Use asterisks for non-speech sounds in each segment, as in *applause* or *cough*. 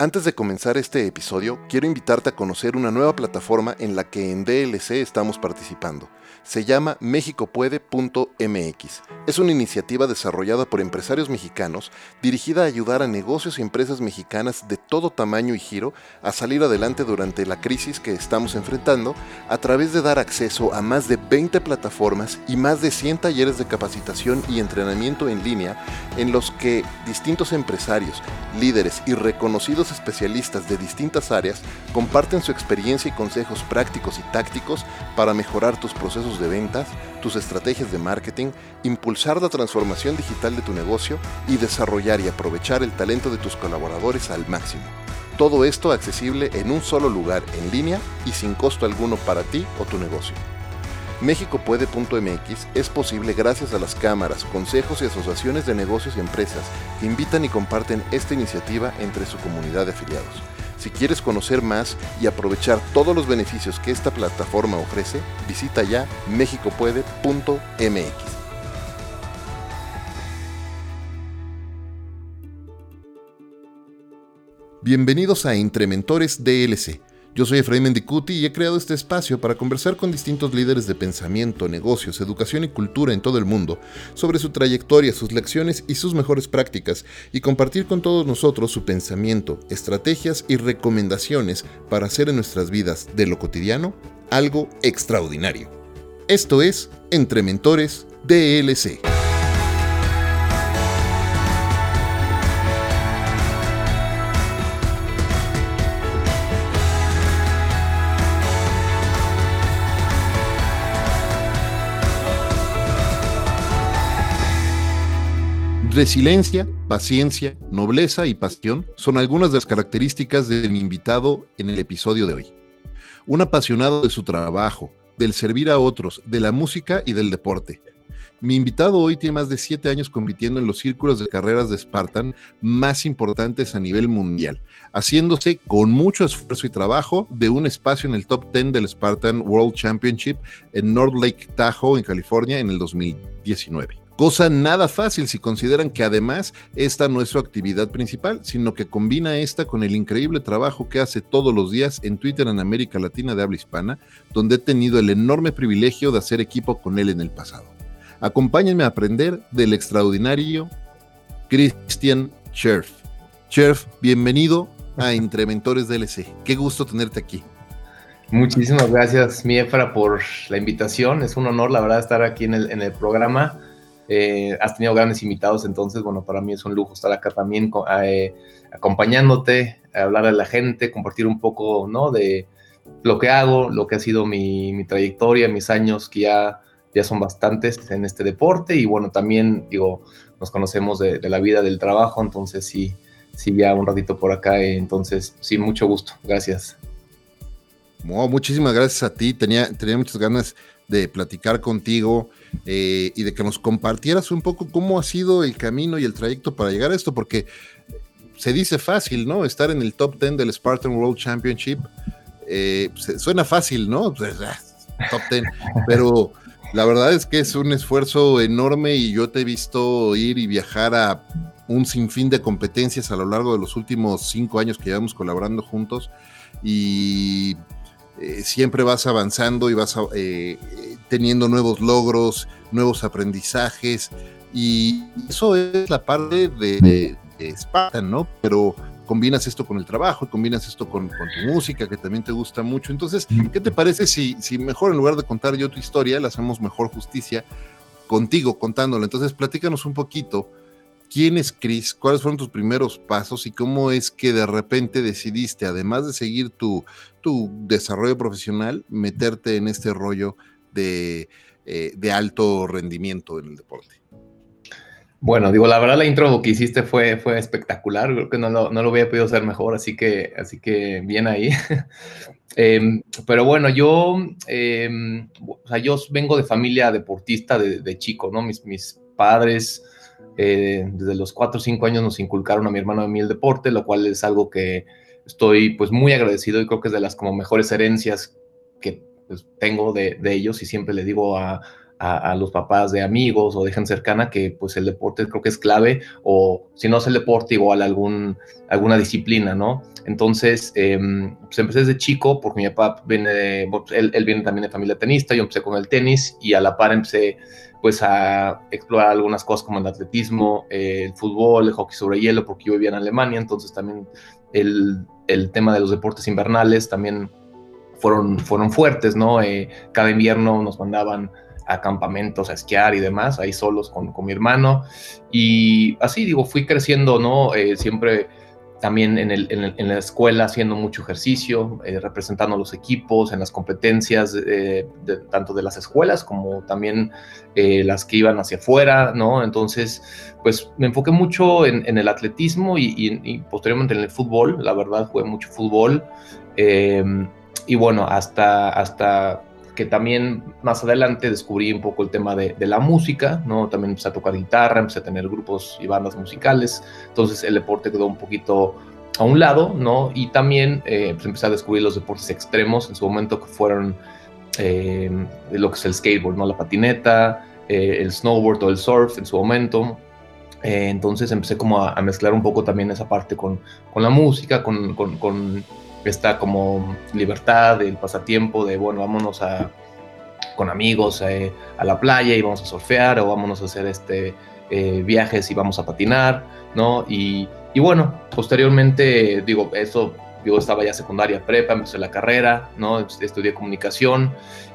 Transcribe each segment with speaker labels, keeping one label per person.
Speaker 1: Antes de comenzar este episodio, quiero invitarte a conocer una nueva plataforma en la que en DLC estamos participando. Se llama mexicopuede.mx. Es una iniciativa desarrollada por empresarios mexicanos dirigida a ayudar a negocios y empresas mexicanas de todo tamaño y giro a salir adelante durante la crisis que estamos enfrentando a través de dar acceso a más de 20 plataformas y más de 100 talleres de capacitación y entrenamiento en línea en los que distintos empresarios, líderes y reconocidos especialistas de distintas áreas comparten su experiencia y consejos prácticos y tácticos para mejorar tus procesos de ventas, tus estrategias de marketing, impulsar la transformación digital de tu negocio y desarrollar y aprovechar el talento de tus colaboradores al máximo. Todo esto accesible en un solo lugar en línea y sin costo alguno para ti o tu negocio. Méxicopuede.mx es posible gracias a las cámaras, consejos y asociaciones de negocios y empresas que invitan y comparten esta iniciativa entre su comunidad de afiliados. Si quieres conocer más y aprovechar todos los beneficios que esta plataforma ofrece, visita ya mexicopuede.mx. Bienvenidos a Entre Mentores DLC yo soy Efraín Mendicuti y he creado este espacio para conversar con distintos líderes de pensamiento, negocios, educación y cultura en todo el mundo sobre su trayectoria, sus lecciones y sus mejores prácticas y compartir con todos nosotros su pensamiento, estrategias y recomendaciones para hacer en nuestras vidas de lo cotidiano algo extraordinario. Esto es Entre Mentores DLC. Resiliencia, paciencia, nobleza y pasión son algunas de las características de mi invitado en el episodio de hoy. Un apasionado de su trabajo, del servir a otros, de la música y del deporte. Mi invitado hoy tiene más de siete años compitiendo en los círculos de carreras de Spartan más importantes a nivel mundial, haciéndose con mucho esfuerzo y trabajo de un espacio en el top 10 del Spartan World Championship en North Lake Tahoe, en California, en el 2019. Cosa nada fácil si consideran que además esta no es su actividad principal, sino que combina esta con el increíble trabajo que hace todos los días en Twitter en América Latina de habla hispana, donde he tenido el enorme privilegio de hacer equipo con él en el pasado. Acompáñenme a aprender del extraordinario Christian Scherf. Scherf, bienvenido a *laughs* Entre Mentores DLC. Qué gusto tenerte aquí.
Speaker 2: Muchísimas gracias, mi Efra, por la invitación. Es un honor, la verdad, estar aquí en el, en el programa eh, has tenido grandes invitados, entonces, bueno, para mí es un lujo estar acá también eh, acompañándote, hablar a la gente, compartir un poco, ¿no? De lo que hago, lo que ha sido mi, trayectoria, mis años, que ya, ya son bastantes en este deporte y bueno, también, digo, nos conocemos de, la vida, del trabajo, entonces sí, sí, ya un ratito por acá, entonces, sí, mucho gusto, gracias.
Speaker 1: muchísimas gracias a ti, tenía, tenía muchas ganas de platicar contigo eh, y de que nos compartieras un poco cómo ha sido el camino y el trayecto para llegar a esto, porque se dice fácil, ¿no? Estar en el top 10 del Spartan World Championship. Eh, suena fácil, ¿no? Pues, ah, top 10, *laughs* pero la verdad es que es un esfuerzo enorme y yo te he visto ir y viajar a un sinfín de competencias a lo largo de los últimos cinco años que llevamos colaborando juntos y eh, siempre vas avanzando y vas eh, teniendo nuevos logros, nuevos aprendizajes, y eso es la parte de, Spartan, ¿no? Pero combinas esto con el trabajo y combinas esto con, tu música, que también te gusta mucho. Entonces, ¿qué te parece si, si mejor en lugar de contar yo tu historia, le hacemos mejor justicia contigo contándolo? Entonces, platícanos un poquito. ¿Quién es Chris? ¿Cuáles fueron tus primeros pasos y cómo es que de repente decidiste, además de seguir tu, tu desarrollo profesional, meterte en este rollo de, eh, de alto rendimiento en el deporte?
Speaker 2: Bueno, digo, la verdad la intro que hiciste fue, fue espectacular, creo que no lo, no lo hubiera podido hacer mejor, así que, así que bien ahí. *laughs* Em, pero bueno, yo, em, o sea, yo vengo de familia deportista de, chico, ¿no? Mis, mis padres eh, desde los 4 o 5 años nos inculcaron a mi hermano a mí el deporte, lo cual es algo que estoy pues muy agradecido y creo que es de las como mejores herencias que pues, tengo de, de ellos y siempre le digo a, a, los papás de amigos o de gente cercana que pues el deporte creo que es clave o si no es el deporte igual algún, alguna disciplina, ¿no? Entonces, em, pues empecé desde chico porque mi papá viene, él, él, viene también de familia tenista, yo empecé con el tenis y a la par empecé pues a explorar algunas cosas como el atletismo, el fútbol, el hockey sobre hielo, porque yo vivía en Alemania, entonces también el, el tema de los deportes invernales también fueron, fueron fuertes, ¿no? Eh, cada invierno nos mandaban a campamentos a esquiar y demás, ahí solos con, con mi hermano. Y así, digo, fui creciendo, ¿no? Eh, siempre también en, el, en, la escuela haciendo mucho ejercicio, eh, representando a los equipos en las competencias, de, tanto de las escuelas como también eh, las que iban hacia afuera, ¿no? Entonces, pues me enfoqué mucho en, el atletismo y, y, posteriormente en el fútbol, la verdad, jugué mucho fútbol. y bueno, hasta, hasta que también más adelante descubrí un poco el tema de, la música, ¿no? También empecé a tocar guitarra, empecé a tener grupos y bandas musicales, entonces el deporte quedó un poquito a un lado, ¿no? Y también eh, pues empecé a descubrir los deportes extremos en su momento que fueron eh, lo que es el skateboard, ¿no? La patineta, eh, el snowboard o el surf en su momento. entonces empecé como a, mezclar un poco también esa parte con, la música, con esta como libertad, el pasatiempo de, bueno, vámonos a, con amigos eh, a la playa y vamos a surfear o vámonos a hacer este, eh, viajes y vamos a patinar, ¿no? Y, y, bueno, posteriormente, digo, eso, yo estaba ya secundaria, prepa, empecé la carrera, ¿no? Estudié comunicación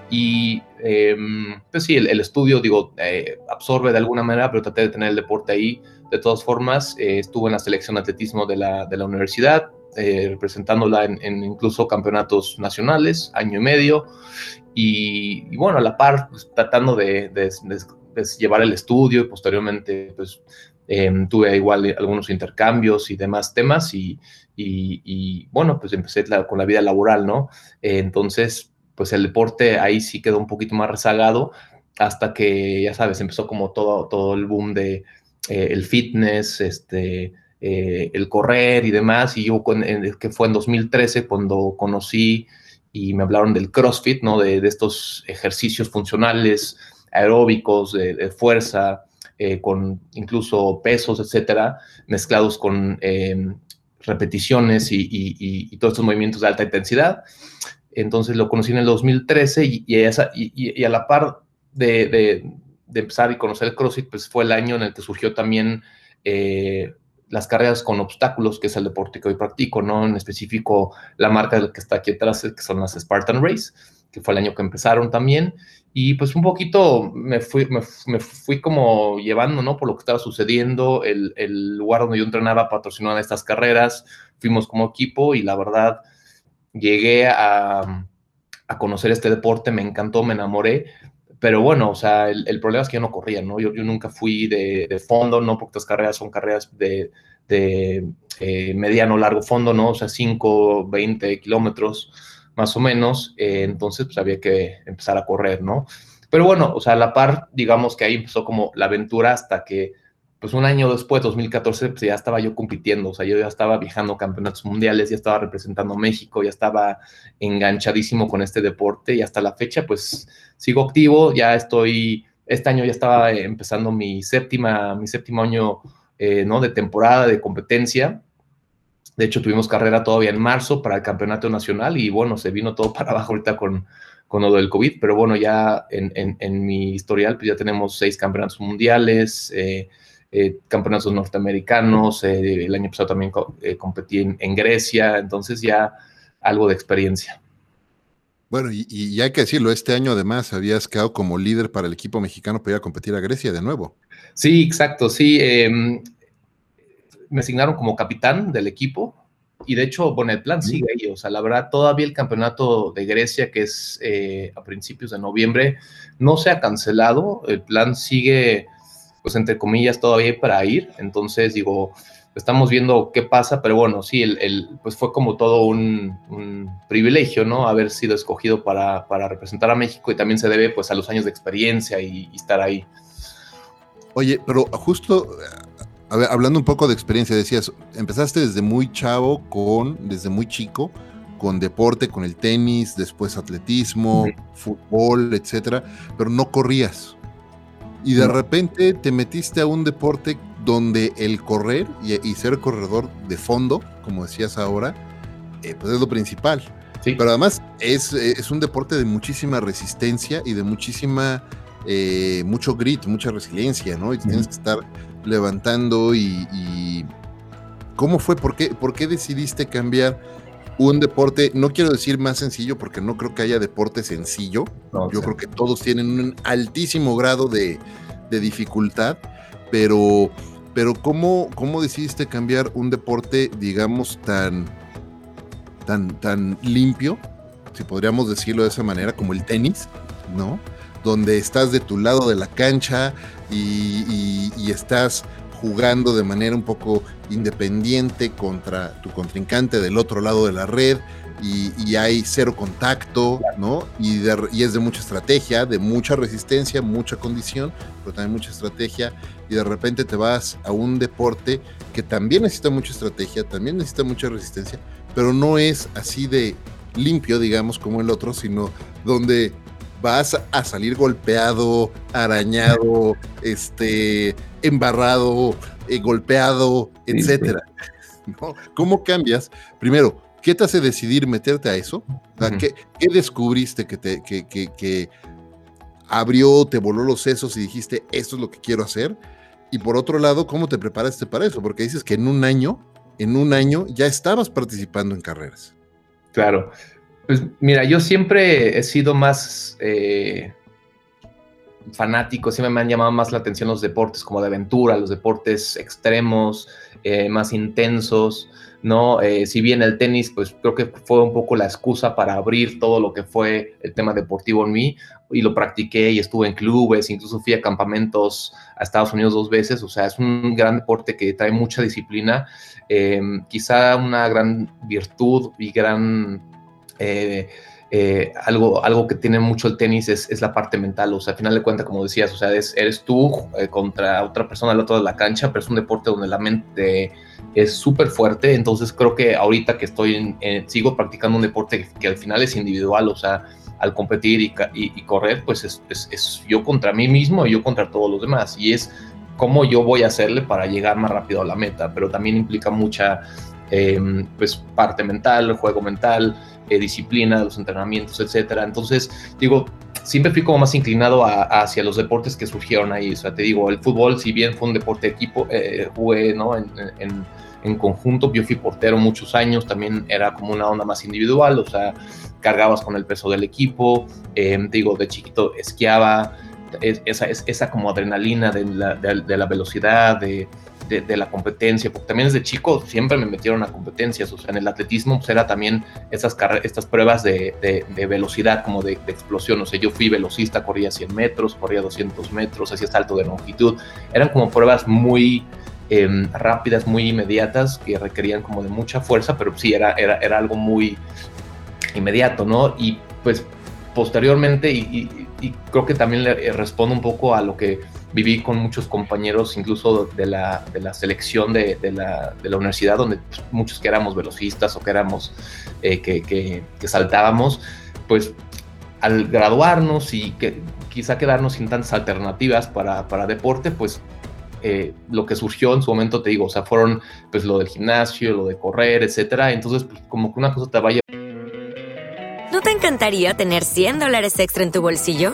Speaker 2: y, em, pues sí, el, estudio, digo, eh, absorbe de alguna manera, pero traté de tener el deporte ahí. De todas formas, estuve en la selección de atletismo de la, de la universidad, eh, representándola en, incluso campeonatos nacionales, año y medio, y, bueno, a la par, pues, tratando de, llevar el estudio y posteriormente, pues, em, tuve igual algunos intercambios y demás temas y, y bueno, pues empecé con la vida laboral, ¿no? Entonces, pues el deporte ahí sí quedó un poquito más rezagado hasta que, ya sabes, empezó como todo, todo el boom de eh, el fitness, este, eh, el correr y demás, y yo, que fue en 2013 cuando conocí y me hablaron del CrossFit, ¿no? De, estos ejercicios funcionales, aeróbicos, de, fuerza, eh, con incluso pesos, etcétera, mezclados con em, repeticiones y, todos estos movimientos de alta intensidad. Entonces lo conocí en el 2013 y, a la par de, de, empezar y conocer el CrossFit, pues fue el año en el que surgió también eh, las carreras con obstáculos, que es el deporte que hoy practico, ¿no? En específico, la marca que está aquí atrás, que son las Spartan Race, que fue el año que empezaron también. Y pues un poquito me fui, me, fui como llevando, ¿no? Por lo que estaba sucediendo, el, el lugar donde yo entrenaba patrocinó estas carreras, fuimos como equipo y la verdad llegué a, a conocer este deporte, me encantó, me enamoré, pero bueno, o sea, el, problema es que yo no corría, ¿no? Yo, nunca fui de, de, fondo, ¿no? Porque estas carreras son carreras de, de eh, mediano, largo fondo, ¿no? O sea, 5, 20 kilómetros más o menos. Eh, entonces, pues había que empezar a correr, ¿no? Pero bueno, o sea, a la par, digamos que ahí empezó como la aventura hasta que pues un año después, 2014, pues ya estaba yo compitiendo, o sea, yo ya estaba viajando campeonatos mundiales, ya estaba representando a México, ya estaba enganchadísimo con este deporte y hasta la fecha, pues sigo activo, ya estoy, este año ya estaba empezando mi séptima, mi séptimo año, eh, ¿no? De temporada, de competencia. De hecho, tuvimos carrera todavía en marzo para el campeonato nacional y bueno, se vino todo *laughs* para abajo ahorita con, con lo del COVID, pero bueno, ya en, en, mi historial, pues ya tenemos seis campeonatos mundiales, eh, eh, campeonatos norteamericanos, eh, el año pasado también competí en, Grecia, entonces ya algo de experiencia.
Speaker 1: Bueno, y, hay que decirlo, este año además habías quedado como líder para el equipo mexicano para ir a competir a Grecia de nuevo.
Speaker 2: Sí, exacto, sí. Em, me asignaron como capitán del equipo y de hecho, bueno, el plan sigue ahí, o sea, la verdad, todavía el campeonato de Grecia, que es eh, a principios de noviembre, no se ha cancelado, el plan sigue, pues entre comillas, todavía para ir, entonces digo, estamos viendo qué pasa, pero bueno, sí, el, pues fue como todo un, privilegio, ¿no? Haber sido escogido para, para, representar a México y también se debe pues a los años de experiencia y estar ahí.
Speaker 1: Oye, pero justo hablando un poco de experiencia, decías, empezaste desde muy chavo con, desde muy chico, con deporte, con el tenis, después atletismo, fútbol, etcétera, pero no corrías. Y de repente te metiste a un deporte donde el correr y, ser corredor de fondo, como decías ahora, eh, pues es lo principal. Pero además es, es, un deporte de muchísima resistencia y de muchísima, eh, mucho grit, mucha resiliencia, ¿no? Y tienes que estar levantando y, ¿cómo fue? ¿Por qué, ¿Por qué decidiste cambiar un deporte? No quiero decir más sencillo porque no creo que haya deporte sencillo. Yo creo que todos tienen un altísimo grado de, dificultad, pero, pero ¿cómo, ¿cómo decidiste cambiar un deporte, digamos, tan, tan, tan limpio, si podríamos decirlo de esa manera, como el tenis, ¿no? Donde estás de tu lado de la cancha, y, estás jugando de manera un poco independiente contra tu contrincante del otro lado de la red y, hay cero contacto, ¿no? Y, y, es de mucha estrategia, de mucha resistencia, mucha condición, pero también mucha estrategia y de repente te vas a un deporte que también necesita mucha estrategia, también necesita mucha resistencia, pero no es así de limpio, digamos, como el otro, sino donde vas a salir golpeado, arañado, este, embarrado, eh, golpeado, etcétera. *laughs* ¿Cómo cambias? Primero, ¿qué te hace decidir meterte a eso? ¿qué, descubriste que te que, abrió, te voló los sesos y dijiste, esto es lo que quiero hacer? Y por otro lado, ¿cómo te preparaste para eso? Porque dices que en un año, en un año ya estabas participando en carreras.
Speaker 2: Claro. Pues mira, yo siempre he sido más eh, fanático, siempre me han llamado más la atención los deportes como de aventura, los deportes extremos, eh, más intensos, ¿no? Eh, si bien el tenis, pues creo que fue un poco la excusa para abrir todo lo que fue el tema deportivo en mí y lo practiqué y estuve en clubes, incluso fui a campamentos a Estados Unidos dos veces, o sea, es un gran deporte que trae mucha disciplina, quizá una gran virtud y gran eh, eh, algo, algo que tiene mucho el tenis es, la parte mental, o sea, al final de cuentas, como decías, o sea, eres tú eh, contra otra persona al otro de la cancha, pero es un deporte donde la mente es súper fuerte, entonces creo que ahorita que estoy, en, sigo practicando un deporte que, al final es individual, o sea, al competir y, correr, pues es, es, yo contra mí mismo y yo contra todos los demás, y es cómo yo voy a hacerle para llegar más rápido a la meta, pero también implica mucha, pues, parte mental, juego mental, eh, disciplina, los entrenamientos, etcétera. Entonces, digo, siempre fui como más inclinado hacia los deportes que surgieron ahí. O sea, te digo, el fútbol, si bien fue un deporte de equipo, eh, jugué ¿no? en, en, conjunto, yo fui portero muchos años, también era como una onda más individual, o sea, cargabas con el peso del equipo, eh, digo, de chiquito esquiaba, esa, esa como adrenalina de la, de la velocidad, de de, la competencia, porque también desde chico siempre me metieron a competencias, o sea, en el atletismo pues era también estas, estas pruebas de, velocidad, como de, explosión, o sea, yo fui velocista, corría 100 metros, corría 200 metros, hacía salto de longitud, eran como pruebas muy em, rápidas, muy inmediatas, que requerían como de mucha fuerza, pero sí, era, era, era algo muy inmediato, ¿no? Y pues posteriormente, y, y creo que también le respondo un poco a lo que viví con muchos compañeros, incluso de la, de la selección de, de, la, de, la, universidad, donde pues, muchos que éramos velocistas o que éramos, eh, que, que, saltábamos, pues al graduarnos y que quizá quedarnos sin tantas alternativas para, para deporte, pues eh, lo que surgió en su momento, te digo, o sea, fueron pues lo del gimnasio, lo de correr, etcétera. Entonces, pues, como que una cosa te vaya.
Speaker 3: ¿No te encantaría tener 100 dólares extra en tu bolsillo?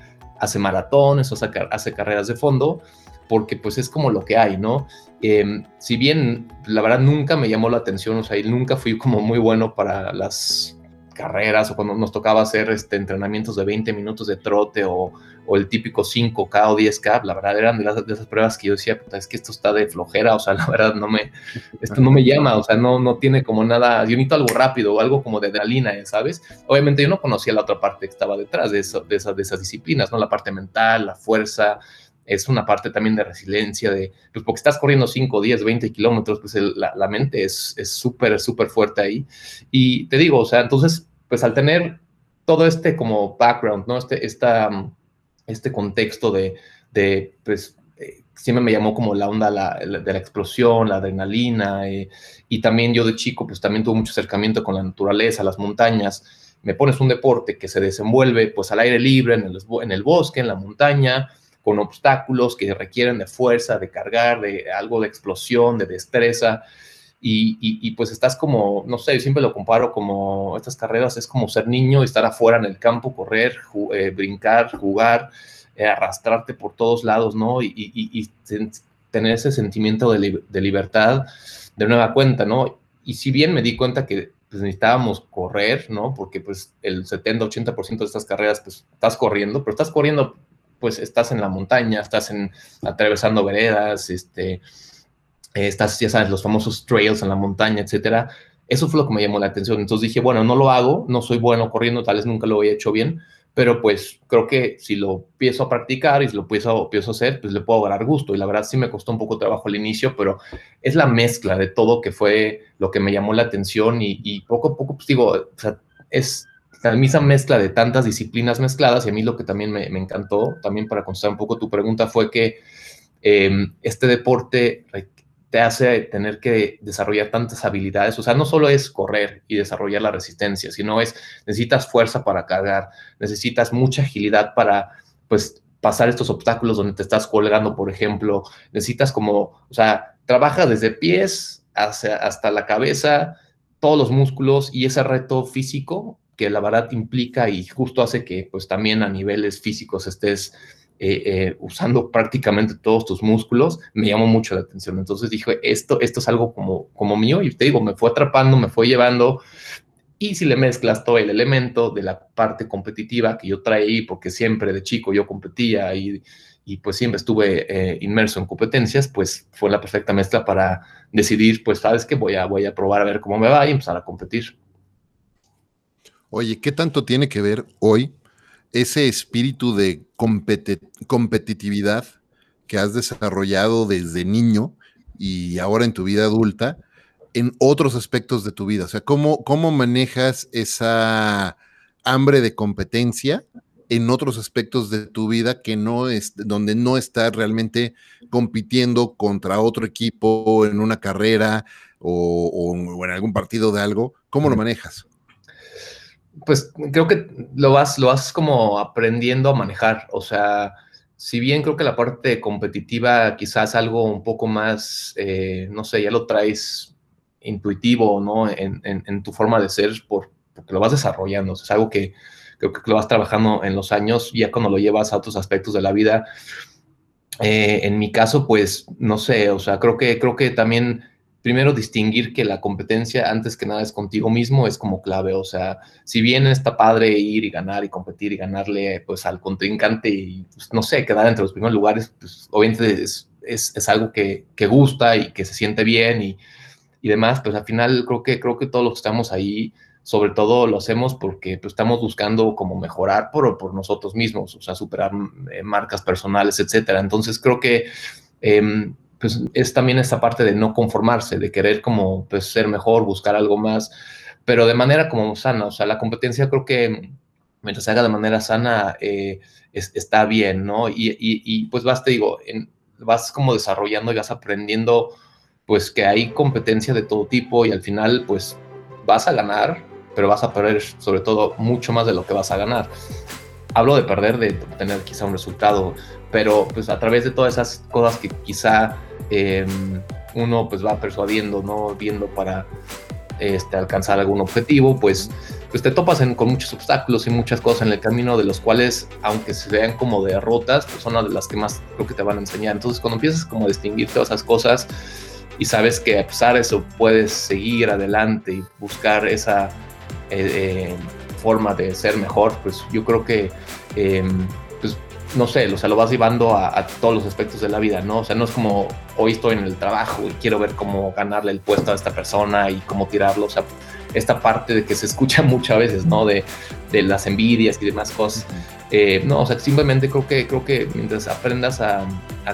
Speaker 2: hace maratones o hace carreras de fondo porque pues es como lo que hay, ¿no? Em, si bien la verdad nunca me llamó la atención, o sea, nunca fui como muy bueno para las carreras o cuando nos tocaba hacer este, entrenamientos de 20 minutos de trote o, o el típico 5K o 10K, la verdad eran de, las, de esas pruebas que yo decía, es que esto está de flojera, o sea, *laughs* la verdad no me, esto no me llama, o sea, no, no tiene como nada, yo necesito algo rápido algo como de adrenalina, ¿sabes? Obviamente yo no conocía la otra parte que estaba detrás de, eso, de, esas, de esas disciplinas, ¿no? La parte mental, la fuerza, es una parte también de resiliencia, de, pues porque estás corriendo 5, 10, 20 kilómetros, pues la, la, mente es súper, súper fuerte ahí. Y te digo, o sea, entonces, pues al tener todo este como background, ¿no? Este, esta, este contexto de, pues, eh, siempre me llamó como la onda de la explosión, la adrenalina, eh, y también yo de chico, pues también tuve mucho acercamiento con la naturaleza, las montañas. Me pones un deporte que se desenvuelve pues al aire libre, en el bosque, en la montaña, con obstáculos que requieren de fuerza, de cargar, de algo de explosión, de destreza. Y, y, pues estás como, no sé, siempre lo comparo como estas carreras, es como ser niño, estar afuera en el campo, correr, eh, brincar, jugar, eh, arrastrarte por todos lados, ¿no? Y, y tener ese sentimiento de, de, libertad de nueva cuenta, ¿no? Y si bien me di cuenta que pues, necesitábamos correr, ¿no? Porque pues el 70-80% de estas carreras, pues estás corriendo, pero estás corriendo pues estás en la montaña, estás en, atravesando veredas, este, estás, ya sabes, los famosos trails en la montaña, etcétera. Eso fue lo que me llamó la atención. Entonces dije, bueno, no lo hago, no soy bueno corriendo, tal vez nunca lo he hecho bien, pero pues creo que si lo empiezo a practicar y si lo empiezo, empiezo hacer, pues le puedo dar gusto. Y la verdad sí me costó un poco trabajo al inicio, pero es la mezcla de todo que fue lo que me llamó la atención y, y poco a poco, pues digo, es la misma mezcla de tantas disciplinas mezcladas, y a mí lo que también me, encantó, también para contestar un poco tu pregunta, fue que em, este deporte te hace tener que desarrollar tantas habilidades, o sea, no solo es correr y desarrollar la resistencia, sino es, necesitas fuerza para cargar, necesitas mucha agilidad para, pues, pasar estos obstáculos donde te estás colgando, por ejemplo, necesitas como, o sea, trabaja desde pies hasta la cabeza, todos los músculos y ese reto físico que la verdad implica y justo hace que pues también a niveles físicos estés eh, eh, usando prácticamente todos tus músculos, me llamó mucho la atención. Entonces dije, esto, esto es algo como, como mío y te digo, me fue atrapando, me fue llevando. Y si le mezclas todo el elemento de la parte competitiva que yo traí, porque siempre de chico yo competía y, y pues siempre estuve eh, inmerso en competencias, pues fue la perfecta mezcla para decidir, pues sabes que voy a, voy a probar a ver cómo me va y empezar a competir.
Speaker 1: Oye, ¿qué tanto tiene que ver hoy ese espíritu de competitividad que has desarrollado desde niño y ahora en tu vida adulta en otros aspectos de tu vida? O sea, ¿cómo, cómo manejas esa hambre de competencia en otros aspectos de tu vida que no es, donde no estás realmente compitiendo contra otro equipo en una carrera o, o en algún partido de algo? ¿Cómo lo manejas?
Speaker 2: Pues creo que lo vas, lo vas como aprendiendo a manejar. O sea, si bien creo que la parte competitiva quizás algo un poco más, eh, no sé, ya lo traes intuitivo, ¿no? En, tu forma de ser, por, porque lo vas desarrollando. es algo que creo que lo vas trabajando en los años, ya cuando lo llevas a otros aspectos de la vida. Eh, en mi caso, pues, no sé, o sea, creo que, creo que también primero distinguir que la competencia antes que nada es contigo mismo es como clave, o sea, si bien está padre ir y ganar y competir y ganarle pues al contrincante y pues, no sé, quedar entre los primeros lugares, pues obviamente es, es, algo que, que, gusta y que se siente bien y, y, demás, pues al final creo que, creo que todos los que estamos ahí, sobre todo lo hacemos porque pues, estamos buscando como mejorar por, por nosotros mismos, o sea, superar eh, marcas personales, etcétera. Entonces creo que... Eh, pues es también esta parte de no conformarse, de querer como pues ser mejor, buscar algo más, pero de manera como sana, o sea, la competencia creo que mientras se haga de manera sana eh, está bien, ¿no? Y, y, pues basta, digo, en vas como desarrollando y vas aprendiendo pues que hay competencia de todo tipo y al final pues vas a ganar, pero vas a perder sobre todo mucho más de lo que vas a ganar. Hablo de perder, de tener quizá un resultado, pero pues a través de todas esas cosas que quizá em, uno pues va persuadiendo, ¿no? Viendo para este, alcanzar algún objetivo, pues, pues te topas con muchos obstáculos y muchas cosas en el camino de los cuales, aunque se vean como derrotas, pues son las que más creo que te van a enseñar. Entonces cuando empiezas como a distinguir todas esas cosas, y sabes que a pesar de eso puedes seguir adelante y buscar esa eh, eh, forma de ser mejor, pues yo creo que, em, no sé, o sea, lo vas llevando a, todos los aspectos de la vida, ¿no? O sea, no es como hoy estoy en el trabajo y quiero ver cómo ganarle el puesto a esta persona y cómo tirarlo, o sea, esta parte de que se escucha *laughs* muchas veces, ¿no? De, de las envidias y demás cosas. Eh, no, o sea, simplemente creo que, creo que mientras aprendas a,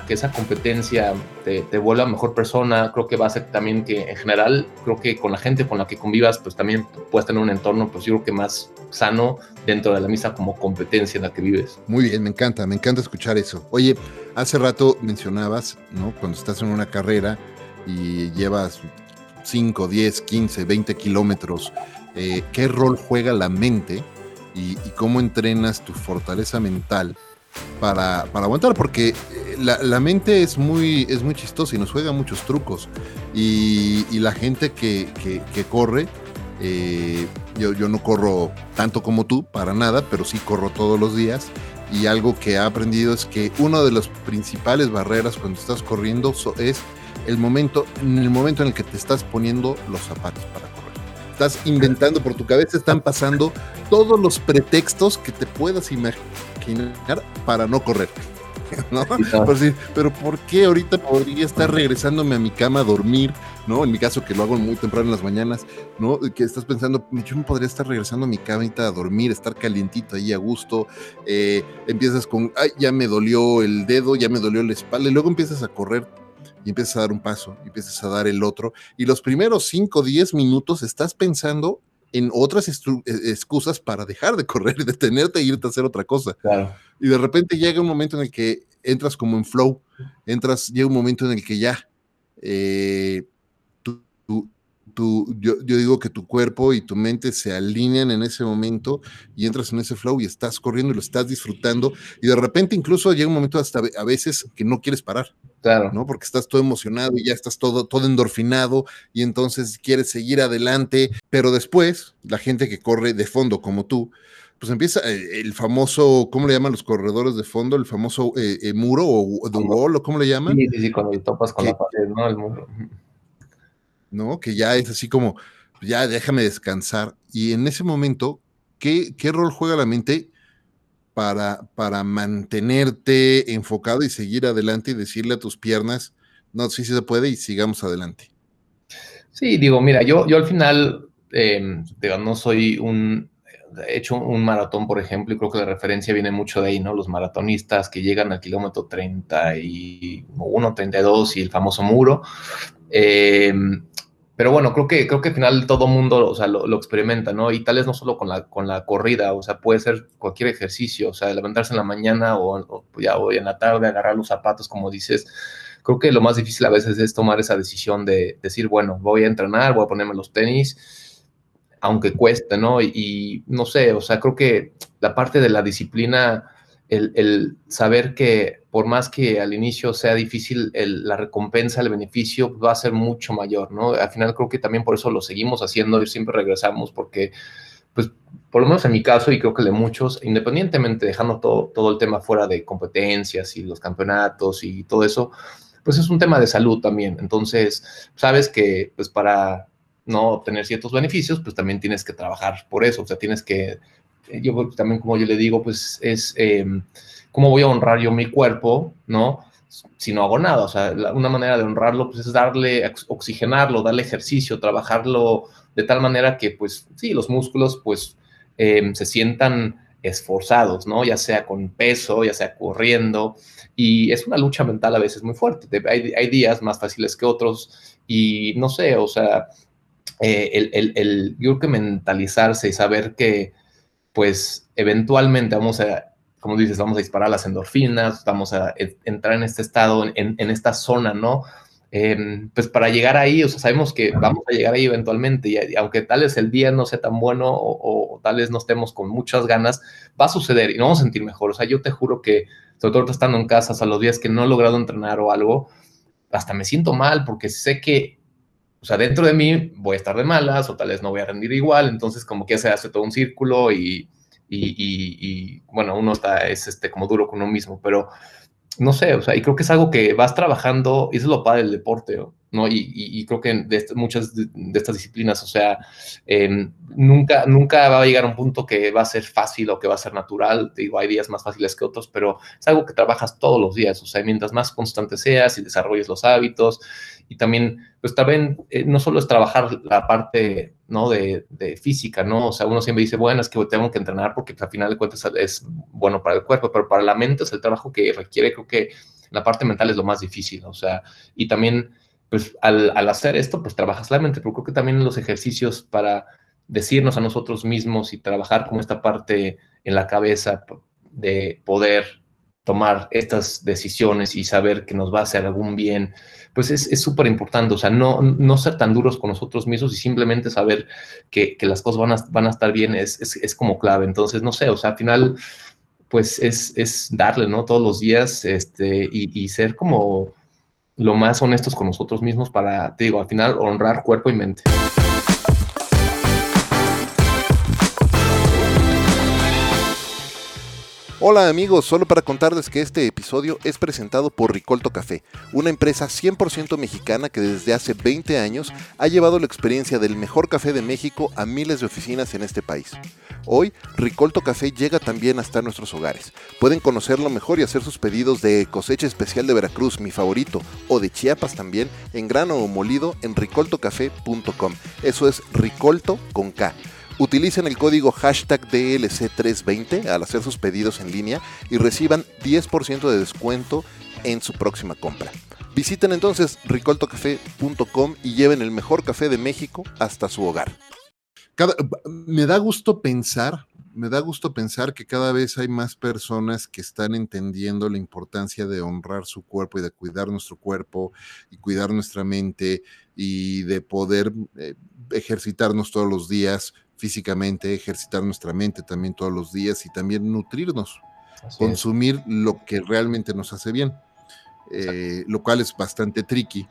Speaker 2: que esa competencia te, vuelva mejor persona, creo que va a ser también que en general, creo que con la gente con la que convivas, pues también puedes tener un entorno, pues yo creo que más sano dentro de la misma como competencia en la que vives.
Speaker 1: Muy bien, me encanta, me encanta escuchar eso. Oye, hace rato mencionabas, ¿no? Cuando estás en una carrera y llevas 5, 10, 15, 20 kilómetros, eh, ¿qué rol juega la mente? Y, cómo entrenas tu fortaleza mental para, aguantar, porque eh, la, mente es muy, es muy chistosa y nos juega muchos trucos. Y, la gente que, corre, eh, yo, yo, no corro tanto como tú, para nada, pero sí corro todos los días. Y algo que he aprendido es que una de las principales barreras cuando estás corriendo es el momento, en el momento en el que te estás poniendo los zapatos para estás inventando por tu cabeza, están pasando todos los pretextos que te puedas imaginar para no correr. *laughs* ¿no? pero ¿por qué ahorita podría estar regresándome a mi cama a dormir? ¿no? En mi caso, que lo hago muy temprano en las mañanas, ¿no? Que estás pensando, yo me podría estar regresando a mi cama a dormir, estar calientito ahí a gusto. Eh, empiezas con, ay, ya me dolió el dedo, ya me dolió la espalda, y luego empiezas a correr y empiezas a dar un paso, y empiezas a dar el otro, y los primeros 5 o 10 minutos estás pensando en otras e, excusas para dejar de correr *laughs* y detenerte e irte a hacer otra cosa. Y de repente llega un momento en el que entras como en flow, entras, llega un momento en el que ya eh, yo, digo que tu cuerpo y tu mente se alinean en ese momento y entras en ese flow y estás corriendo y lo estás disfrutando y de repente incluso llega un momento hasta a veces que no quieres parar.
Speaker 2: Claro.
Speaker 1: ¿no? Porque estás todo emocionado y ya estás todo, todo endorfinado y entonces quieres seguir adelante, pero después la gente que corre de fondo como tú, pues empieza eh, el famoso, ¿cómo le llaman los corredores de fondo? El famoso eh, eh, muro o the wall, o ¿cómo le llaman?
Speaker 2: Sí, sí, sí, cuando topas con la pared, ¿no? El muro.
Speaker 1: ¿No? Que ya es así como, ya déjame descansar. Y en ese momento, ¿qué, qué rol juega la mente para, para mantenerte enfocado y seguir adelante y decirle a tus piernas, no, sí, se puede y sigamos adelante?
Speaker 2: Sí, digo, mira, yo, yo al final, eh, digo, no soy un, he hecho un maratón, por ejemplo, y creo que la referencia viene mucho de ahí, ¿no? Los maratonistas que llegan al kilómetro 31, 32 y el famoso muro. Eh, pero bueno, creo que, creo que al final todo mundo o sea, lo, experimenta, ¿no? Y tal vez no solo con la, con la corrida, o sea, puede ser cualquier ejercicio, o sea, levantarse en la mañana o, ya hoy en la tarde, agarrar los zapatos, como dices. Creo que lo más difícil a veces es tomar esa decisión de decir, bueno, voy a entrenar, voy a ponerme los tenis, aunque cueste, ¿no? y no sé, o sea, creo que la parte de la disciplina el, saber que por más que al inicio sea difícil, la recompensa, el beneficio va a ser mucho mayor, ¿no? Al final creo que también por eso lo seguimos haciendo y siempre regresamos porque, pues, por lo menos en mi caso y creo que de muchos, independientemente dejando todo, todo el tema fuera de competencias y los campeonatos y todo eso, pues es un tema de salud también. Entonces, sabes que, pues, para no obtener ciertos beneficios, pues también tienes que trabajar por eso, o sea, tienes que yo también como yo le digo, pues es em, cómo voy a honrar yo mi cuerpo, ¿no? Si no hago nada, o sea, una manera de honrarlo, pues es darle, oxigenarlo, darle ejercicio, trabajarlo de tal manera que, pues, sí, los músculos, pues, em, se sientan esforzados, ¿no? Ya sea con peso, ya sea corriendo, y es una lucha mental a veces muy fuerte. Hay, hay días más fáciles que otros, y no sé, o sea, eh, el, el, el, yo creo que mentalizarse y saber que, pues eventualmente vamos a como dices, vamos a disparar las endorfinas, vamos a entrar en este estado, en, en esta zona, ¿no? Em, pues para llegar ahí, o sea, sabemos que vamos a llegar ahí eventualmente, y, aunque tal vez el día no sea tan bueno o, tal vez no estemos con muchas ganas, va a suceder y nos vamos a sentir mejor. O sea, yo te juro que, sobre todo estando en casa, a los días que no he logrado entrenar o algo, hasta me siento mal porque sé que, o sea, dentro de mí voy a estar de malas o tal vez no voy a rendir igual, entonces como que se hace todo un círculo y, y, y bueno, uno está, es este, como duro con uno mismo, pero no sé, o sea, y creo que es algo que vas trabajando, y eso es lo padre del deporte, ¿no? Y, creo que de muchas de, estas disciplinas, o sea, em, nunca, nunca va a llegar a un punto que va a ser fácil o que va a ser natural, te digo, hay días más fáciles que otros, pero es algo que trabajas todos los días, o sea, mientras más constante seas y desarrolles los hábitos, y también, pues también, eh, no solo es trabajar la parte, ¿no? De, física, ¿no? O sea, uno siempre dice, bueno, es que tengo que entrenar porque pues, al final de cuentas es bueno para el cuerpo, pero para la mente es el trabajo que requiere, creo que la parte mental es lo más difícil, o sea, y también, pues al, al hacer esto, pues trabajas la mente, pero creo que también los ejercicios para decirnos a nosotros mismos y trabajar con esta parte en la cabeza de poder tomar estas decisiones y saber que nos va a hacer algún bien, pues es súper importante, o sea, no, no ser tan duros con nosotros mismos y simplemente saber que, que las cosas van a, van a estar bien es, es, es, como clave. Entonces, no sé, o sea, al final, pues es, es darle, ¿no? Todos los días este, y, y ser como lo más honestos con nosotros mismos para, te digo, al final honrar cuerpo y mente.
Speaker 1: Hola amigos, solo para contarles que este episodio es presentado por Ricolto Café, una empresa 100% mexicana que desde hace 20 años ha llevado la experiencia del mejor café de México a miles de oficinas en este país. Hoy, Ricolto Café llega también hasta nuestros hogares. Pueden conocerlo mejor y hacer sus pedidos de cosecha especial de Veracruz, mi favorito, o de Chiapas también, en grano o molido en ricoltocafé.com. Eso es Ricolto con K. Utilicen el código hashtag DLC320 al hacer sus pedidos en línea y reciban 10% de descuento en su próxima compra. Visiten entonces ricoltocafé.com y lleven el mejor café de México hasta su hogar. me da gusto pensar, me da gusto pensar que cada vez hay más personas que están entendiendo la importancia de honrar su cuerpo y de cuidar nuestro cuerpo y cuidar nuestra mente y de poder eh, ejercitarnos todos los días físicamente, ejercitar nuestra mente también todos los días y también nutrirnos, consumir lo que realmente nos hace bien, eh, lo cual es bastante tricky,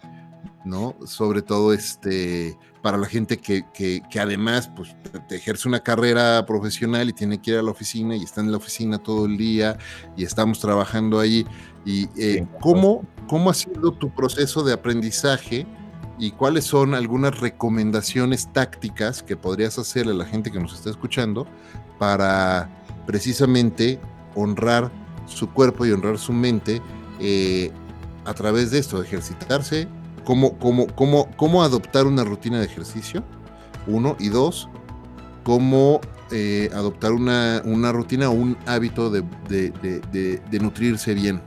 Speaker 1: ¿no? Sobre todo este, para la gente que, que, además pues, ejerce una carrera profesional y tiene que ir a la oficina y está en la oficina todo el día y estamos trabajando ahí. Y eh, ¿cómo, ¿cómo ha sido tu proceso de aprendizaje? Y cuáles son algunas recomendaciones tácticas que podrías hacerle a la gente que nos está escuchando para precisamente honrar su cuerpo y honrar su mente eh, a través de esto, ejercitarse, cómo, cómo, cómo, cómo adoptar una rutina de ejercicio, uno, y dos, cómo eh, adoptar una, una, rutina o un hábito de, de, nutrirse bien.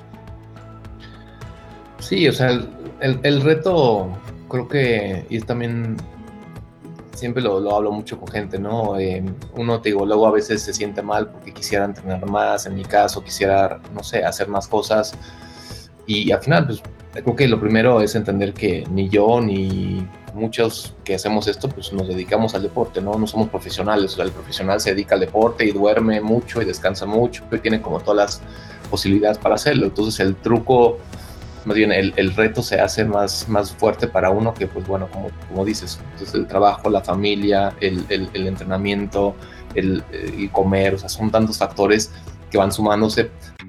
Speaker 2: Sí, o sea, el, el reto creo que, y es también, siempre lo, lo hablo mucho con gente, ¿no? Eh, uno, te digo, luego a veces se siente mal porque quisiera entrenar más, en mi caso, quisiera, no sé, hacer más cosas. Y al final, pues, creo que lo primero es entender que ni yo ni muchos que hacemos esto, pues nos dedicamos al deporte, ¿no? No somos profesionales, o sea, el profesional se dedica al deporte y duerme mucho y descansa mucho y tiene como todas las posibilidades para hacerlo. Entonces el truco más bien el, el, reto se hace más, más fuerte para uno que, pues bueno, como, como dices, entonces el trabajo, la familia, el, el, el entrenamiento, el, el, comer, o sea, son tantos factores que van sumándose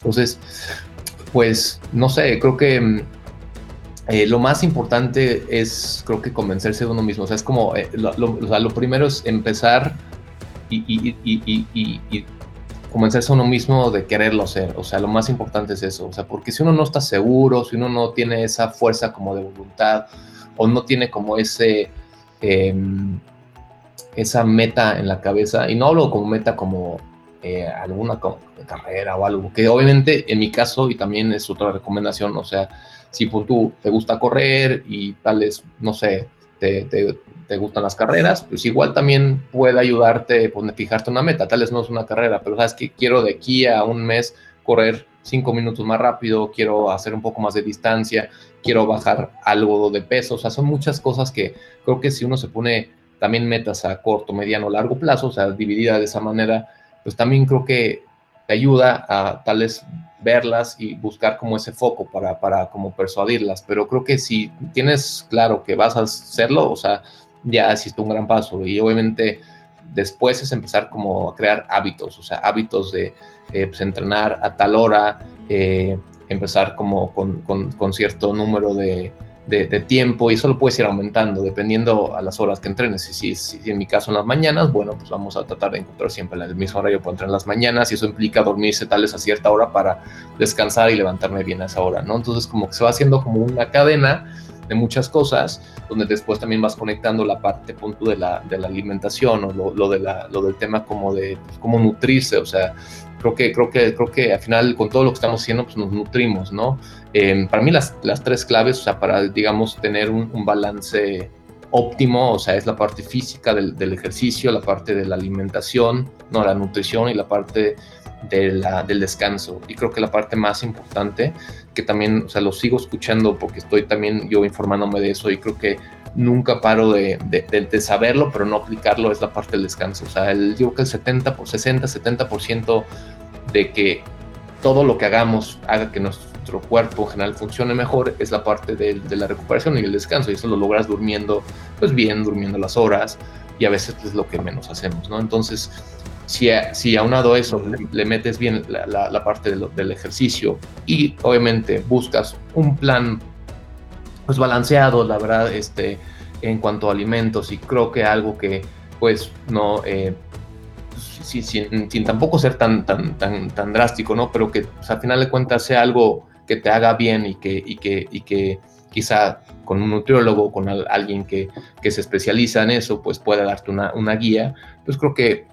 Speaker 2: entonces, pues, no sé, creo que mm, eh, lo más importante es, creo que convencerse de uno mismo. O sea, es como, eh, lo, primero es empezar y, y, convencerse a uno mismo de quererlo ser. O sea, lo más importante es eso. O sea, porque si uno no está seguro, si uno no tiene esa fuerza como de voluntad o no tiene como ese... Em, esa meta en la cabeza, y no hablo como meta como eh, alguna carrera o algo, que obviamente en mi caso, y también es otra recomendación, o sea, si tú te gusta correr y tal vez, no sé, te, te, gustan las carreras, pues igual también puede ayudarte, pues, fijarte una meta, tal vez no es una carrera, pero sabes que quiero de aquí a un mes correr cinco minutos más rápido, quiero hacer un poco más de distancia, quiero bajar algo de peso, o sea, son muchas cosas que creo que si uno se pone también metas a corto, mediano, largo plazo, o sea, dividida de esa manera, pues también creo que te ayuda a tal vez verlas y buscar como ese foco para, para como persuadirlas. Pero creo que si tienes claro que vas a hacerlo, o sea, ya hiciste un gran paso. Y obviamente después es empezar como a crear hábitos, o sea, hábitos de eh, pues, entrenar a tal hora, eh, empezar como con, con cierto número de, de, tiempo y eso lo puedes ir aumentando dependiendo a las horas que entrenes. Si, si, en mi caso en las mañanas, bueno, pues vamos a tratar de encontrar siempre el mismo horario para entrenar en las mañanas y eso implica dormirse tal a cierta hora para descansar y levantarme bien a esa hora, ¿no? Entonces como que se va haciendo como una cadena de muchas cosas, donde después también vas conectando la parte punto de la, de la alimentación o lo, lo, de la, lo del tema como de pues, cómo nutrirse, o sea, creo que, creo que, creo que al final con todo lo que estamos haciendo, pues nos nutrimos, ¿no? Em, para mí las, las, tres claves, o sea, para, digamos, tener un, balance óptimo, o sea, es la parte física del, del, ejercicio, la parte de la alimentación, no, la nutrición y la parte de la, del descanso. Y creo que la parte más importante, que también, o sea, lo sigo escuchando porque estoy también yo informándome de eso y creo que nunca paro de, de, saberlo, pero no aplicarlo, es la parte del descanso. O sea, el, yo creo que el 70, por 60, 70% de que todo lo que hagamos haga que nuestro cuerpo en general funcione mejor es la parte de, la recuperación y el descanso. Y eso lo logras durmiendo, pues bien, durmiendo las horas y a veces es lo que menos hacemos, ¿no? Entonces, si, si aunado a eso le, metes bien la, parte del ejercicio y obviamente buscas un plan pues balanceado, la verdad, este, en cuanto a alimentos y creo que algo que pues no, eh, sin, tampoco ser tan, tan, tan, drástico, ¿no? Pero que pues, al final de cuentas sea algo que te haga bien y que, y que, y que quizá con un nutriólogo, con alguien que, que, se especializa en eso, pues pueda darte una, una guía, pues creo que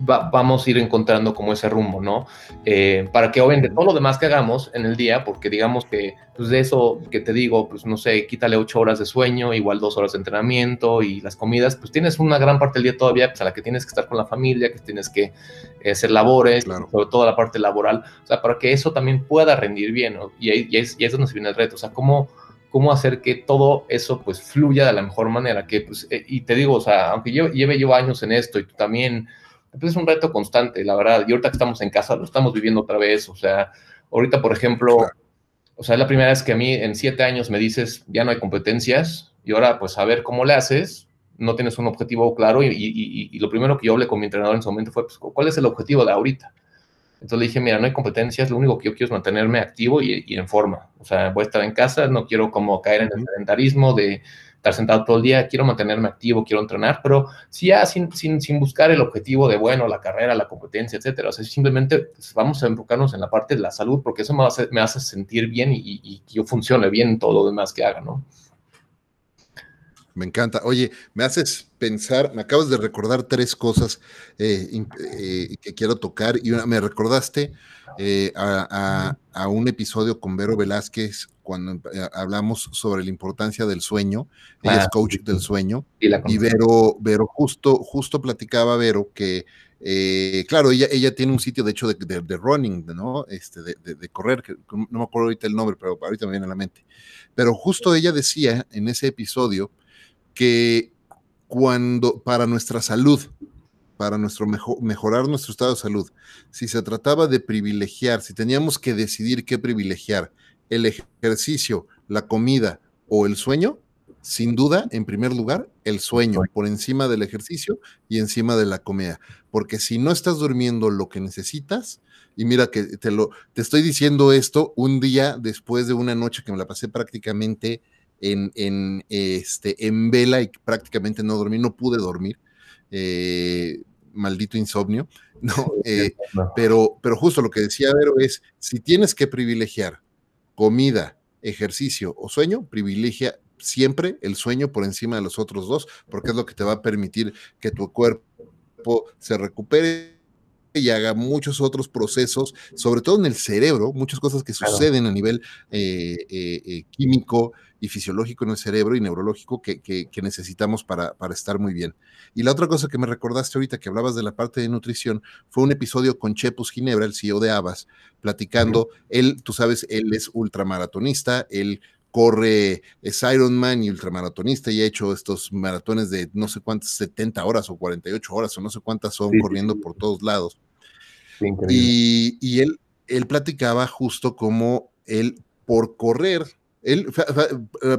Speaker 2: vamos a ir encontrando como ese rumbo, ¿no? Eh, para que obviamente todo lo demás que hagamos en el día, porque digamos que pues de eso que te digo, pues no sé, quítale ocho horas de sueño, igual dos horas de entrenamiento y las comidas, pues tienes una gran parte del día todavía pues, a la que tienes que estar con la familia, que tienes que eh, hacer labores, sobre todo la parte laboral, o sea, para que eso también pueda rendir bien, ¿no? Y ahí, y es, y es donde se viene el reto, o sea, cómo cómo hacer que todo eso pues fluya de la mejor manera, que pues, eh, y te digo, o sea, aunque yo lleve yo años en esto y tú también es un reto constante, la verdad. Y ahorita que estamos en casa, lo estamos viviendo otra vez. O sea, ahorita, por ejemplo, o sea, es la primera vez que a mí en siete años me dices, ya no hay competencias, y ahora, pues, a ver cómo le haces. No tienes un objetivo claro, y, lo primero que yo hablé con mi entrenador en ese momento fue, pues, ¿cuál es el objetivo de ahorita? Entonces le dije, mira, no hay competencias, lo único que yo quiero es mantenerme activo y, y en forma. O sea, voy a estar en casa, no quiero como caer en el sedentarismo de estar sentado todo el día, quiero mantenerme activo, quiero entrenar, pero si ya sin, sin, sin buscar el objetivo de, bueno, la carrera, la competencia, etcétera, o sea, simplemente pues, vamos a enfocarnos en la parte de la salud, porque eso me hace, me hace sentir bien y, y, que yo funcione bien en todo lo demás que haga, ¿no?
Speaker 1: Me encanta. Oye, me haces pensar, me acabas de recordar tres cosas eh, eh, que quiero tocar y una, me recordaste eh, a, a, un episodio con Vero Velázquez cuando eh, hablamos sobre la importancia del sueño, ella es ah, del sueño, y, Vero, Vero justo, justo platicaba Vero que Eh, claro, ella, ella tiene un sitio, de hecho, de, running, ¿no? Este, de, correr, que no me acuerdo ahorita el nombre, pero ahorita me viene a la mente. Pero justo ella decía en ese episodio que cuando, para nuestra salud, para nuestro mejorar nuestro estado de salud, si se trataba de privilegiar, si teníamos que decidir qué privilegiar, el ejercicio, la comida o el sueño, sin duda, en primer lugar, el sueño por encima del ejercicio y encima de la comida. Porque si no estás durmiendo lo que necesitas, y mira que te lo te estoy diciendo esto un día después de una noche que me la pasé prácticamente en, en, este, en vela y prácticamente no dormí, no pude dormir. Eh, maldito insomnio, *laughs* ¿no? Eh, pero, pero justo lo que decía Vero es, si tienes que privilegiar comida, ejercicio o sueño, privilegia siempre el sueño por encima de los otros dos, porque es lo que te va a permitir que tu cuerpo se recupere y haga muchos otros procesos, sobre todo en el cerebro, muchas cosas que suceden a nivel eh, eh, eh, químico y fisiológico en el cerebro y neurológico que, necesitamos para, para, estar muy bien. Y la otra cosa que me recordaste ahorita que hablabas de la parte de nutrición fue un episodio con Chepus Ginebra, el CEO de Abbas, platicando, él, tú sabes, él es ultramaratonista, él corre, es Ironman y ultramaratonista y ha hecho estos maratones de no sé cuántas, 70 horas o 48 horas o no sé cuántas son corriendo por todos lados. y, y él, él platicaba justo como él, por correr, él,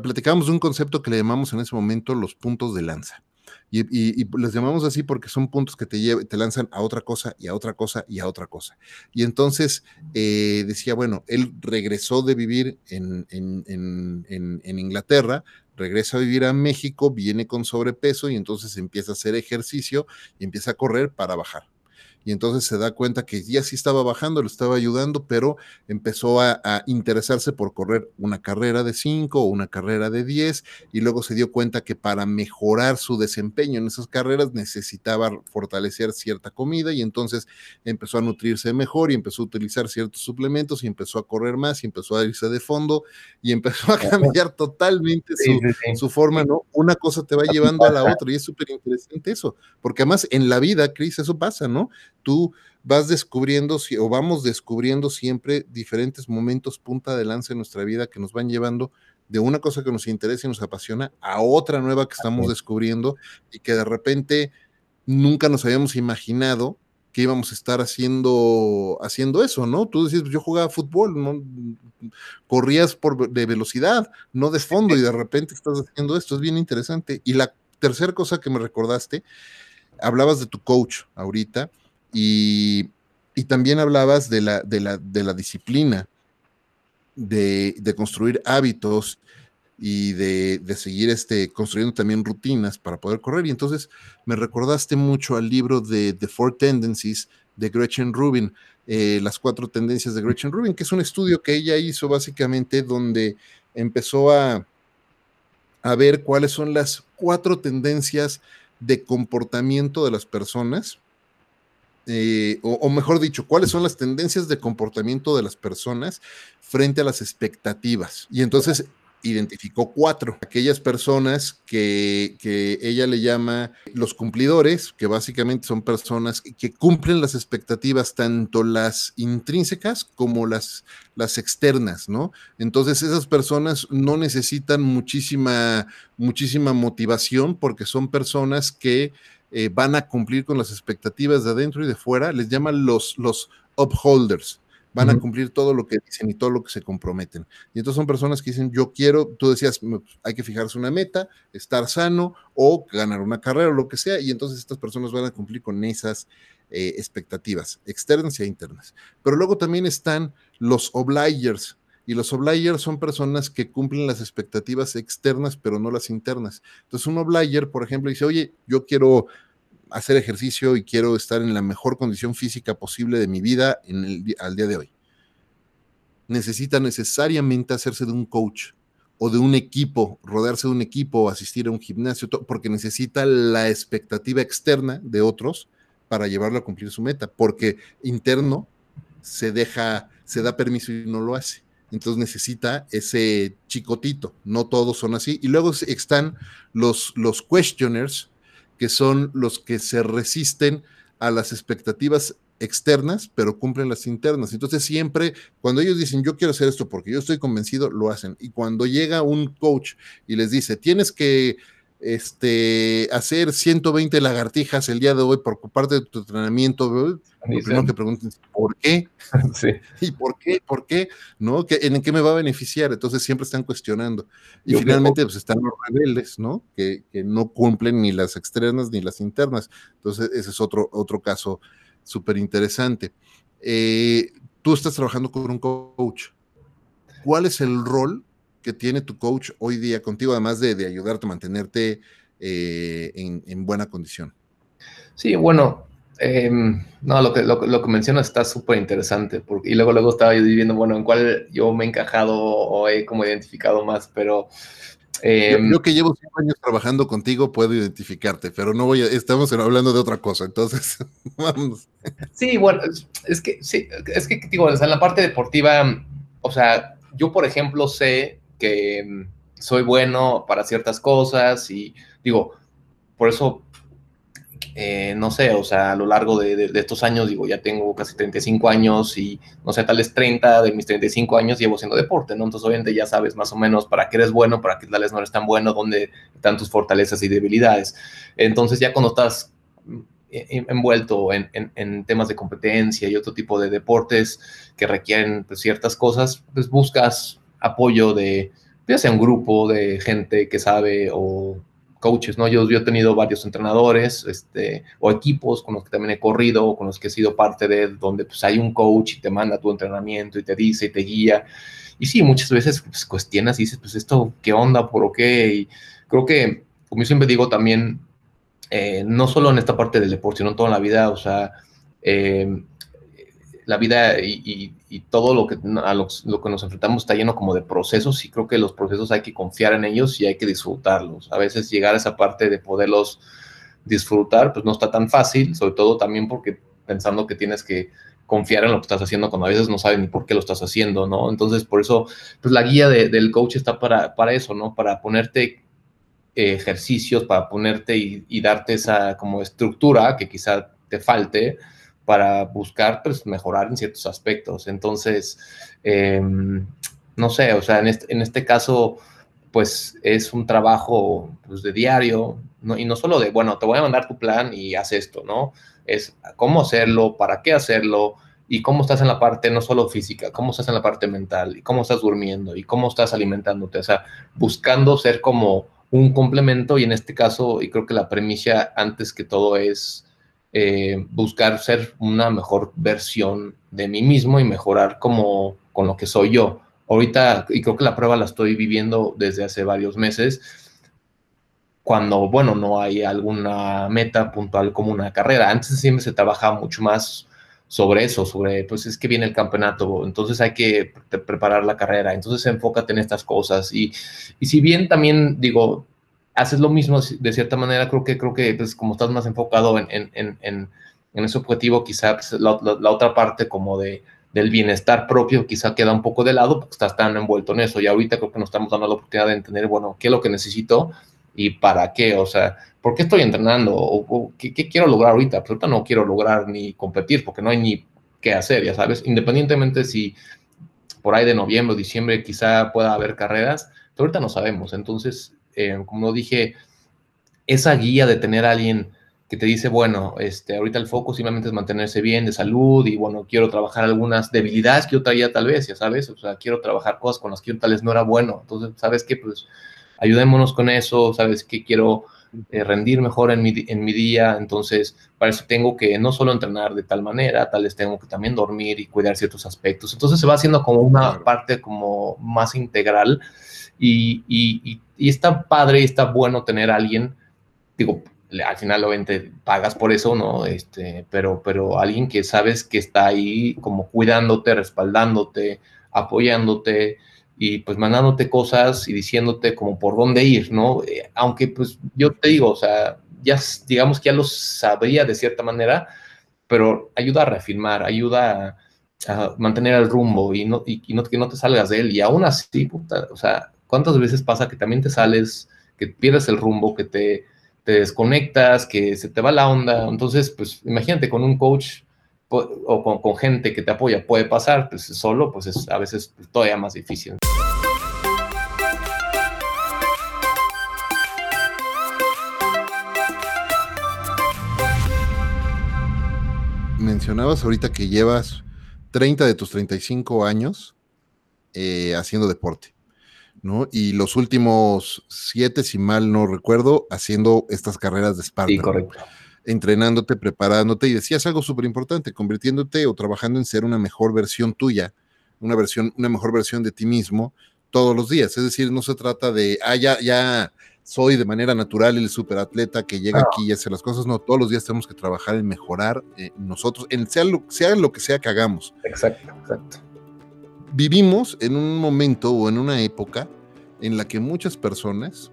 Speaker 1: platicábamos de un concepto que le llamamos en ese momento los puntos de lanza. Y, les llamamos así porque son puntos que te, te lanzan a otra cosa y a otra cosa y a otra cosa. Y entonces eh, decía, bueno, él regresó de vivir en, en, Inglaterra, regresa a vivir a México, viene con sobrepeso y entonces empieza a hacer ejercicio y empieza a correr para bajar y entonces se da cuenta que ya sí estaba bajando, lo estaba ayudando, pero empezó a, interesarse por correr una carrera de 5 o una carrera de 10 y luego se dio cuenta que para mejorar su desempeño en esas carreras necesitaba fortalecer cierta comida y entonces empezó a nutrirse mejor y empezó a utilizar ciertos suplementos y empezó a correr más y empezó a irse de fondo y empezó a cambiar totalmente su, su forma, ¿no? Una cosa te va llevando a la otra y es súper interesante eso, porque además en la vida, Cris, eso pasa, ¿no? Tú vas descubriendo o vamos descubriendo siempre diferentes momentos punta de lanza en nuestra vida que nos van llevando de una cosa que nos interesa y nos apasiona a otra nueva que estamos descubriendo y que de repente nunca nos habíamos imaginado que íbamos a estar haciendo, haciendo eso, ¿no? Tú decías, yo jugaba fútbol, ¿no? corrías por, de velocidad, no de fondo, y de repente estás haciendo esto, es bien interesante. Y la tercera cosa que me recordaste, hablabas de tu coach ahorita, y, también hablabas de la, de la, de la disciplina, de, construir hábitos y de, seguir este, construyendo también rutinas para poder correr. Y entonces me recordaste mucho al libro de The Four Tendencies de Gretchen Rubin, eh, las cuatro tendencias de Gretchen Rubin, que es un estudio que ella hizo básicamente donde empezó a, a ver cuáles son las cuatro tendencias de comportamiento de las personas eh, o, mejor dicho, cuáles son las tendencias de comportamiento de las personas frente a las expectativas. Y entonces identificó cuatro, aquellas personas que, ella le llama los cumplidores, que básicamente son personas que cumplen las expectativas, tanto las intrínsecas como las, las externas, ¿no? Entonces esas personas no necesitan muchísima, muchísima motivación porque son personas que eh, van a cumplir con las expectativas de adentro y de fuera, les llaman los, los upholders. Van a cumplir todo lo que dicen y todo lo que se comprometen. Y entonces son personas que dicen, yo quiero, tú decías, hay que fijarse una meta, estar sano o ganar una carrera o lo que sea, y entonces estas personas van a cumplir con esas eh, expectativas externas y internas. Pero luego también están los obligers, y los obligers son personas que cumplen las expectativas externas, pero no las internas. Entonces, un obliger, por ejemplo, dice, oye, yo quiero hacer ejercicio y quiero estar en la mejor condición física posible de mi vida al día de hoy. Necesita necesariamente hacerse de un coach o de un equipo, rodearse de un equipo, asistir a un gimnasio, porque necesita la expectativa externa de otros para llevarlo a cumplir su meta, porque interno se deja, se da permiso y no lo hace entonces necesita ese chicotito, no todos son así. Y luego están los, los questioners, que son los que se resisten a las expectativas externas, pero cumplen las internas. Entonces siempre, cuando ellos dicen, yo quiero hacer esto porque yo estoy convencido, lo hacen. Y cuando llega un coach y les dice, tienes que este, hacer 120 lagartijas el día de hoy por parte de tu entrenamiento, lo primero que pregunten es, ¿por qué? *laughs* Sí. ¿Y por qué? ¿Por qué? ¿No? ¿En qué me va a beneficiar? Entonces siempre están cuestionando. Y finalmente pues están los rebeldes, ¿no? Que, que, no cumplen ni las externas ni las internas. Entonces ese es otro, otro caso súper interesante. Eh, tú estás trabajando con un coach. ¿Cuál es el rol que tiene tu coach hoy día contigo, además de, ayudarte a mantenerte eh, en, buena condición?
Speaker 2: Sí, bueno, em, no, lo que, lo, que mencionas está súper interesante, y luego, luego estaba yo viendo, bueno, en cuál yo me he encajado o he como identificado más, pero...
Speaker 1: Em, yo, que llevo cinco años trabajando contigo puedo identificarte, pero no voy a, estamos hablando de otra cosa, entonces *laughs* vamos.
Speaker 2: Sí, bueno, es, que, sí, es que digo, en la parte deportiva, o sea, yo por ejemplo sé que mm, soy bueno para ciertas cosas y digo, por eso, eh, no sé, o sea, a lo largo de, estos años, digo, ya tengo casi 35 años y, no sé, tal vez 30 de mis 35 años llevo haciendo deporte, ¿no? Entonces, obviamente ya sabes más o menos para qué eres bueno, para qué tal vez no eres tan bueno, dónde están tus fortalezas y debilidades. Entonces, ya cuando estás mm, envuelto en, temas de competencia y otro tipo de deportes que requieren pues, ciertas cosas, pues buscas apoyo de, ya sea un grupo de gente que sabe o coaches, ¿no? Yo, yo he tenido varios entrenadores, este, o equipos con los que también he corrido, con los que he sido parte de, donde pues hay un coach y te manda tu entrenamiento y te dice y te guía. Y sí, muchas veces pues, cuestionas y dices, pues esto, ¿qué onda? ¿Por qué? Y creo que, como yo siempre digo también, eh, no solo en esta parte del deporte, sino en toda la vida, o sea, eh, la vida y, todo lo que, lo, que nos enfrentamos está lleno como de procesos y creo que los procesos hay que confiar en ellos y hay que disfrutarlos. A veces llegar a esa parte de poderlos disfrutar, pues no está tan fácil, sobre todo también porque pensando que tienes que confiar en lo que estás haciendo cuando a veces no sabes ni por qué lo estás haciendo, ¿no? Entonces, por eso, pues la guía del coach está para, para eso, ¿no? Para ponerte eh, ejercicios, para ponerte y, y, darte esa como estructura que quizá te falte, para buscar pues, mejorar en ciertos aspectos. Entonces, em, no sé, o sea, en este, en este, caso, pues es un trabajo pues, de diario, y no solo de, bueno, te voy a mandar tu plan y haz esto, ¿no? Es cómo hacerlo, para qué hacerlo, y cómo estás en la parte no solo física, cómo estás en la parte mental, y cómo estás durmiendo, y cómo estás alimentándote, o sea, buscando ser como un complemento, y en este caso, y creo que la premisa antes que todo es eh, buscar ser una mejor versión de mí mismo y mejorar como con lo que soy yo. Ahorita, y creo que la prueba la estoy viviendo desde hace varios meses, cuando, bueno, no hay alguna meta puntual como una carrera. Antes siempre se trabajaba mucho más sobre eso, sobre, pues es que viene el campeonato, entonces hay que preparar la carrera, entonces enfócate en estas cosas. Y, y si bien también, digo, haces lo mismo de cierta manera, creo que, creo que pues, como estás más enfocado en, en, en, en ese objetivo, quizá pues, la, la, otra parte como de, del bienestar propio quizá queda un poco de lado porque estás tan envuelto en eso y ahorita creo que nos estamos dando la oportunidad de entender, bueno, qué es lo que necesito y para qué, o sea, ¿por qué estoy entrenando? ¿O, qué, qué, quiero lograr ahorita? Pues ahorita no quiero lograr ni competir porque no hay ni qué hacer, ya sabes, independientemente si por ahí de noviembre o diciembre quizá pueda haber carreras, pero ahorita no sabemos, entonces eh, como dije, esa guía de tener a alguien que te dice, bueno, este, ahorita el foco simplemente es mantenerse bien de salud y bueno, quiero trabajar algunas debilidades que yo traía tal vez, ya sabes, o sea, quiero trabajar cosas con las que yo tal vez no era bueno. Entonces, ¿sabes qué? Pues ayudémonos con eso, ¿sabes qué? Quiero eh, rendir mejor en mi, en mi día, entonces para eso tengo que no solo entrenar de tal manera, tal vez tengo que también dormir y cuidar ciertos aspectos. Entonces se va haciendo como una parte como más integral y, y, y, está padre y está bueno tener alguien, digo, al final obviamente pagas por eso, ¿no? Este, pero, pero alguien que sabes que está ahí como cuidándote, respaldándote, apoyándote y pues mandándote cosas y diciéndote como por dónde ir, ¿no? Eh, aunque pues yo te digo, o sea, ya digamos que ya lo sabría de cierta manera, pero ayuda a reafirmar, ayuda a, mantener el rumbo y, no, y, no, que no te salgas de él. Y aún así, o sea, ¿Cuántas veces pasa que también te sales, que pierdes el rumbo, que te te desconectas, que se te va la onda. Entonces, pues imagínate con un coach o con, gente que te apoya, puede pasar, pues solo, pues es a veces todavía más difícil.
Speaker 1: Mencionabas ahorita que llevas 30 de tus 35 años eh, haciendo deporte. ¿No? Y los últimos siete, si mal no recuerdo, haciendo estas carreras de Spartan.
Speaker 2: Sí, correcto.
Speaker 1: Entrenándote, preparándote, y decías algo súper importante, convirtiéndote o trabajando en ser una mejor versión tuya, una versión, una mejor versión de ti mismo todos los días. Es decir, no se trata de, ah, ya, ya soy de manera natural el superatleta que llega aquí y hace las cosas. No, todos los días tenemos que trabajar en mejorar eh, nosotros, en sea lo, sea lo que sea que hagamos.
Speaker 2: Exacto, exacto
Speaker 1: vivimos en un momento o en una época en la que muchas personas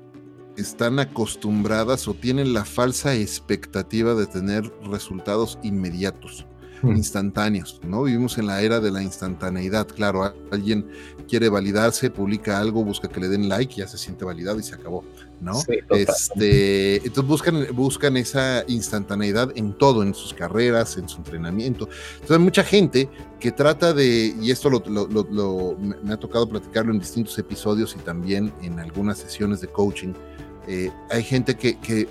Speaker 1: están acostumbradas o tienen la falsa expectativa de tener resultados inmediatos. Hmm. instantáneos, ¿no? Vivimos en la era de la instantaneidad, claro, alguien quiere validarse, publica algo, busca que le den like, ya se siente validado y se acabó, ¿no? este, entonces buscan, buscan esa instantaneidad en todo, en sus carreras, en su entrenamiento. Entonces hay mucha gente que trata de, y esto lo, me ha tocado platicarlo en distintos episodios y también en algunas sesiones de coaching, eh, hay gente que, que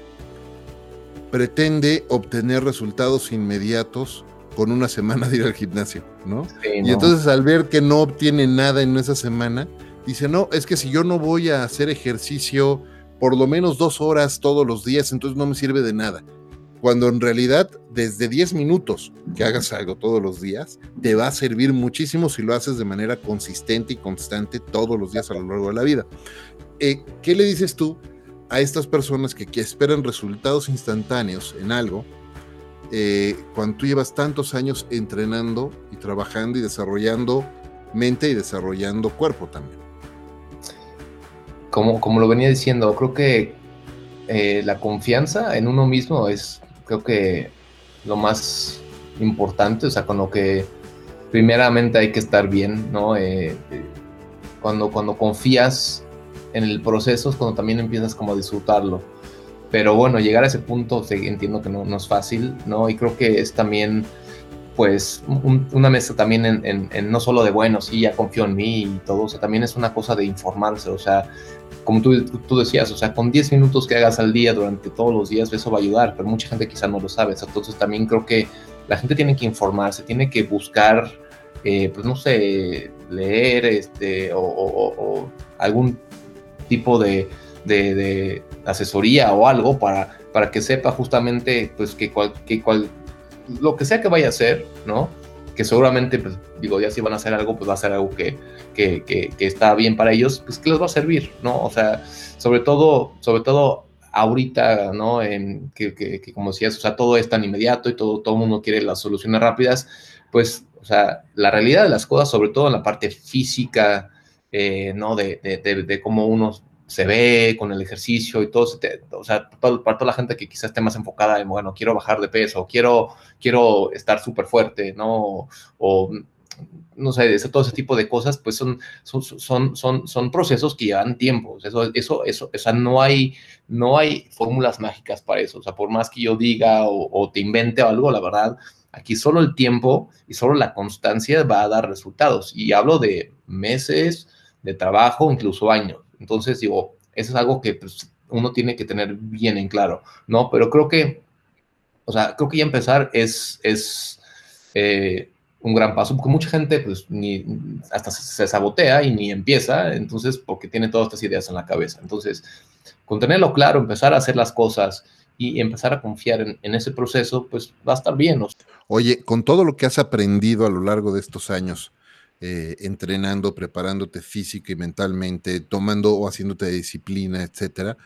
Speaker 1: pretende obtener resultados inmediatos con una semana de ir al gimnasio, ¿no? Y entonces al ver que no obtiene nada en esa semana, dice, no, es que si yo no voy a hacer ejercicio por lo menos dos horas todos los días, entonces no me sirve de nada. Cuando en realidad desde 10 minutos que hagas algo todos los días, te va a servir muchísimo si lo haces de manera consistente y constante todos los días a lo largo de la vida. Eh, ¿Qué le dices tú a estas personas que, que esperan resultados instantáneos en algo? Eh, cuando tú llevas tantos años entrenando y trabajando y desarrollando mente y desarrollando cuerpo también.
Speaker 2: Como, como lo venía diciendo, creo que eh, la confianza en uno mismo es, creo que, lo más importante, o sea, con lo que primeramente hay que estar bien, ¿no? Eh, cuando, cuando confías en el proceso es cuando también empiezas como a disfrutarlo pero bueno, llegar a ese punto entiendo que no, no, es fácil, ¿no? Y creo que es también, pues, una mesa también en, en, no solo de, bueno, sí, ya confío en mí y todo, o sea, también es una cosa de informarse, o sea, como tú, tú decías, o sea, con 10 minutos que hagas al día durante todos los días, eso va a ayudar, pero mucha gente quizá no lo sabe, entonces también creo que la gente tiene que informarse, tiene que buscar, eh, pues, no sé, leer, este, o, algún tipo de de, asesoría o algo para, para que sepa justamente pues que, cual, que cual, lo que sea que vaya a hacer, ¿no? Que seguramente, pues digo, ya si van a hacer algo, pues va a ser algo que, que, está bien para ellos, pues que les va a servir, ¿no? O sea, sobre todo, sobre todo ahorita, ¿no? En, que, que, como decías, o sea, todo es tan inmediato y todo, todo el mundo quiere las soluciones rápidas, pues, o sea, la realidad de las cosas, sobre todo en la parte física, eh, ¿no? De, de, de, cómo uno se ve con el ejercicio y todo, o sea, para toda la gente que quizás esté más enfocada en, bueno, quiero bajar de peso, quiero, quiero estar súper fuerte, ¿no? O, no sé, todo ese tipo de cosas, pues son, son, son, son, son procesos que llevan tiempo. Eso, eso, eso, o sea, no hay, no hay fórmulas mágicas para eso. O sea, por más que yo diga o, o te invente algo, la verdad, aquí solo el tiempo y solo la constancia va a dar resultados. Y hablo de meses de trabajo, incluso años. Entonces, digo, eso es algo que pues, uno tiene que tener bien en claro, ¿no? Pero creo que, o sea, creo que ya empezar es, es eh, un gran paso, porque mucha gente, pues, ni, hasta se, sabotea y ni empieza, entonces, porque tiene todas estas ideas en la cabeza. Entonces, con tenerlo claro, empezar a hacer las cosas y empezar a confiar en, ese proceso, pues va a estar bien.
Speaker 1: Oye, con todo lo que has aprendido a lo largo de estos años, eh, entrenando, preparándote física y mentalmente, tomando o haciéndote disciplina, etcétera.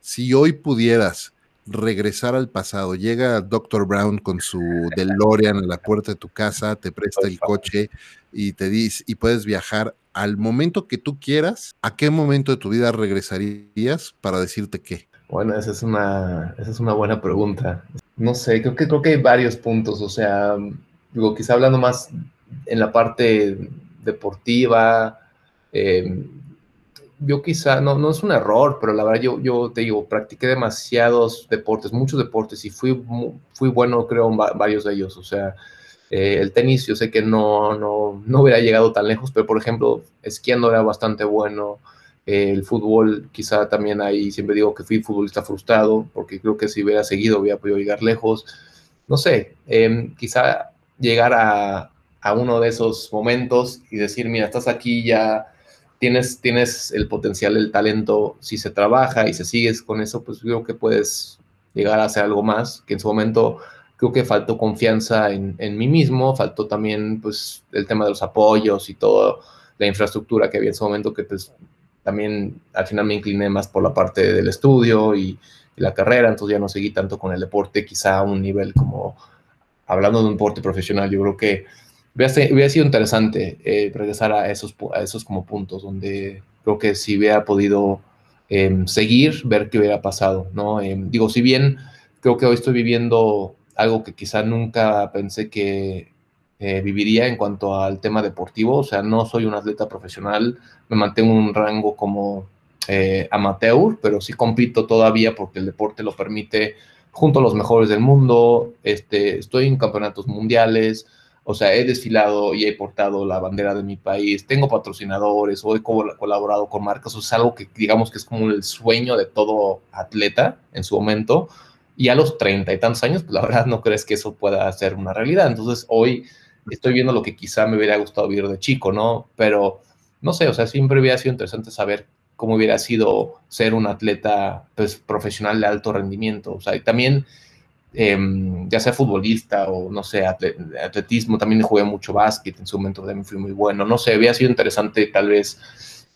Speaker 1: Si hoy pudieras regresar al pasado, llega Dr. Brown con su DeLorean a la puerta de tu casa, te presta el coche y te dice y puedes viajar al momento que tú quieras, ¿a qué momento de tu vida regresarías para decirte qué?
Speaker 2: Bueno, esa es una, esa es una buena pregunta. No sé, creo que creo que hay varios puntos. O sea, digo, quizá hablando más en la parte deportiva, em, yo quizá, no, no es un error, pero la verdad yo, yo te digo, practiqué demasiados deportes, muchos deportes y fui, fui bueno creo en varios de ellos. O sea, eh, el tenis yo sé que no, no, no hubiera llegado tan lejos, pero por ejemplo, esquiando era bastante bueno. El fútbol, quizá también ahí siempre digo que fui futbolista frustrado, porque creo que si hubiera seguido hubiera podido llegar lejos. No sé, em, quizá llegar a, a uno de esos momentos y decir, mira, estás aquí ya tienes, tienes el potencial, el talento, si se trabaja y se sigues con eso, pues creo que puedes llegar a hacer algo más, que en su momento creo que faltó confianza en, en mí mismo, faltó también pues el tema de los apoyos y toda la infraestructura que había en su momento, que pues también al final me incliné más por la parte del estudio y, y la carrera, entonces ya no seguí tanto con el deporte, quizá a un nivel como, hablando de un deporte profesional, yo creo que hubiera, sido interesante eh, regresar a esos, a esos como puntos donde creo que si hubiera podido em, seguir, ver qué hubiera pasado, ¿no? Em, digo, si bien creo que hoy estoy viviendo algo que quizá nunca pensé que eh, viviría en cuanto al tema deportivo, o sea, no soy un atleta profesional, me mantengo en un rango como eh, amateur, pero sí compito todavía porque el deporte lo permite junto a los mejores del mundo, este, estoy en campeonatos mundiales, o sea, he desfilado y he portado la bandera de mi país, tengo patrocinadores o he colaborado con marcas, o sea, algo que digamos que es como el sueño de todo atleta en su momento. Y a los treinta y tantos años, pues la verdad no crees que eso pueda ser una realidad. Entonces hoy estoy viendo lo que quizá me hubiera gustado vivir de chico, ¿no? Pero no sé, o sea, siempre hubiera sido interesante saber cómo hubiera sido ser un atleta pues, profesional de alto rendimiento. O sea, y también Em, ya sea futbolista o no sé, atletismo, también jugué mucho básquet, en su momento también fui muy bueno, no sé, había sido interesante tal vez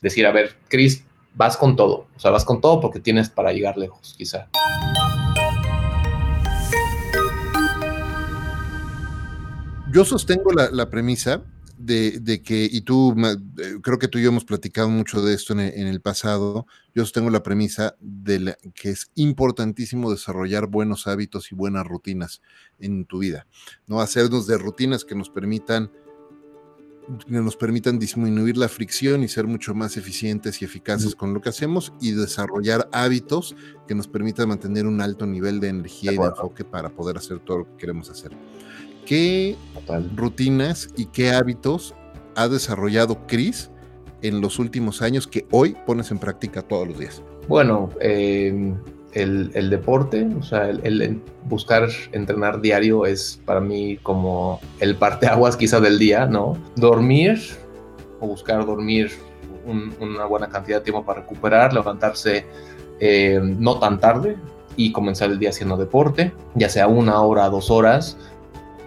Speaker 2: decir, a ver, Chris, vas con todo, o sea, vas con todo porque tienes para llegar lejos, quizá.
Speaker 1: Yo sostengo la, la premisa de, que, y tú, eh, creo que tú y yo hemos platicado mucho de esto en el, pasado, yo tengo la premisa de que es importantísimo desarrollar buenos hábitos y buenas rutinas en tu vida, ¿no? Hacernos de rutinas que nos permitan que nos permitan disminuir la fricción y ser mucho más eficientes y eficaces con lo que hacemos y desarrollar hábitos que nos permitan mantener un alto nivel de energía y de enfoque para poder hacer todo lo que queremos hacer. ¿Qué rutinas y qué hábitos ha desarrollado Chris en los últimos años que hoy pones en práctica todos los días?
Speaker 2: Bueno, em, el, deporte, o sea, el, buscar entrenar diario es para mí como el parteaguas quizá del día, ¿no? Dormir o buscar dormir una buena cantidad de tiempo para recuperar, levantarse em, no tan tarde y comenzar el día haciendo deporte, ya sea una hora, dos horas,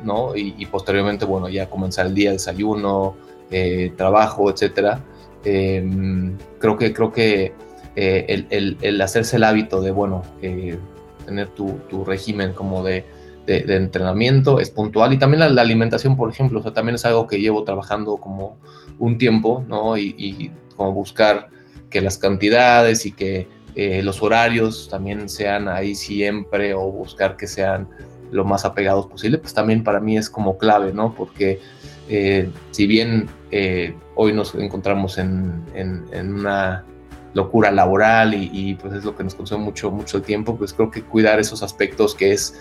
Speaker 2: ¿no? Y, posteriormente, bueno, ya comenzar el día, desayuno, eh, trabajo, etcétera. Em, creo que, creo que eh, el, hacerse el hábito de, bueno, eh, tener tu, régimen como de, entrenamiento es puntual y también la, alimentación, por ejemplo, o sea, también es algo que llevo trabajando como un tiempo, ¿no? Y, y como buscar que las cantidades y que los horarios también sean ahí siempre o buscar que sean lo más apegados posible, pues también para mí es como clave, ¿no? Porque eh, si bien eh, hoy nos encontramos en, una locura laboral y, pues es lo que nos consume mucho, mucho tiempo, pues creo que cuidar esos aspectos que es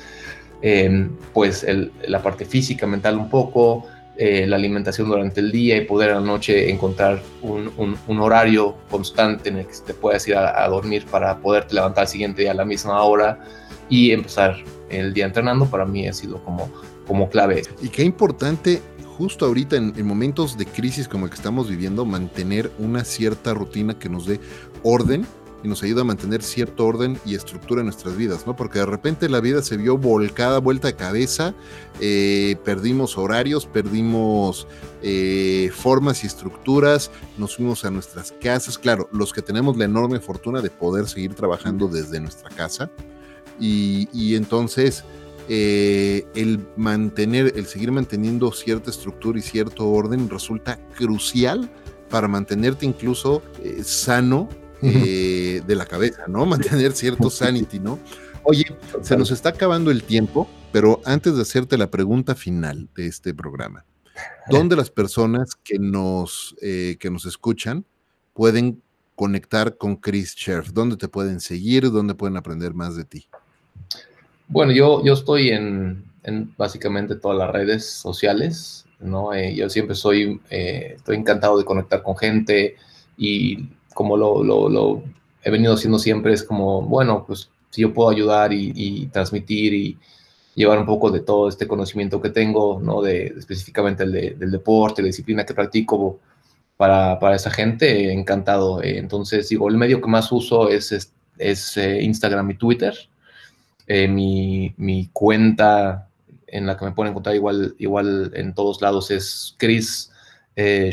Speaker 2: em, pues la parte física, mental un poco, eh, la alimentación durante el día y poder a la noche encontrar un, horario constante en el que te puedas ir a, a dormir para poderte levantar al siguiente día a la misma hora y empezar el día entrenando para mí ha sido como, como clave.
Speaker 1: Y qué importante justo ahorita en, momentos de crisis como el que estamos viviendo, mantener una cierta rutina que nos dé orden y nos ayuda a mantener cierto orden y estructura en nuestras vidas, ¿no? Porque de repente la vida se vio volcada, vuelta de cabeza, eh, perdimos horarios, perdimos eh, formas y estructuras, nos fuimos a nuestras casas, claro, los que tenemos la enorme fortuna de poder seguir trabajando desde nuestra casa, y, entonces eh, el mantener, el seguir manteniendo cierta estructura y cierto orden resulta crucial para mantenerte incluso eh, sano eh, de la cabeza, ¿no? Mantener cierto *laughs* sanity, ¿no? Oye, se nos está acabando el tiempo, pero antes de hacerte la pregunta final de este programa, ¿dónde las personas que nos, que nos escuchan pueden conectar con Chris Scherf? ¿Dónde te pueden seguir? ¿Dónde pueden aprender más de ti?
Speaker 2: Bueno, yo, yo estoy en, básicamente todas las redes sociales, ¿no? Eh, yo siempre soy, eh, estoy encantado de conectar con gente y como lo, he venido haciendo siempre es como, bueno, pues si yo puedo ayudar y, transmitir y llevar un poco de todo este conocimiento que tengo, ¿no? De, específicamente el del deporte, la disciplina que practico para, para esa gente, encantado. Eh, entonces, digo, el medio que más uso es, es, Instagram y Twitter. Mi, mi cuenta en la que me pueden encontrar igual, igual en todos lados es Chris eh,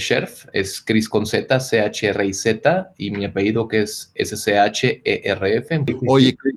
Speaker 2: es Chris con Z, C-H-R-I-Z, y mi apellido que es S-C-H-E-R-F.
Speaker 1: Oye, Chris,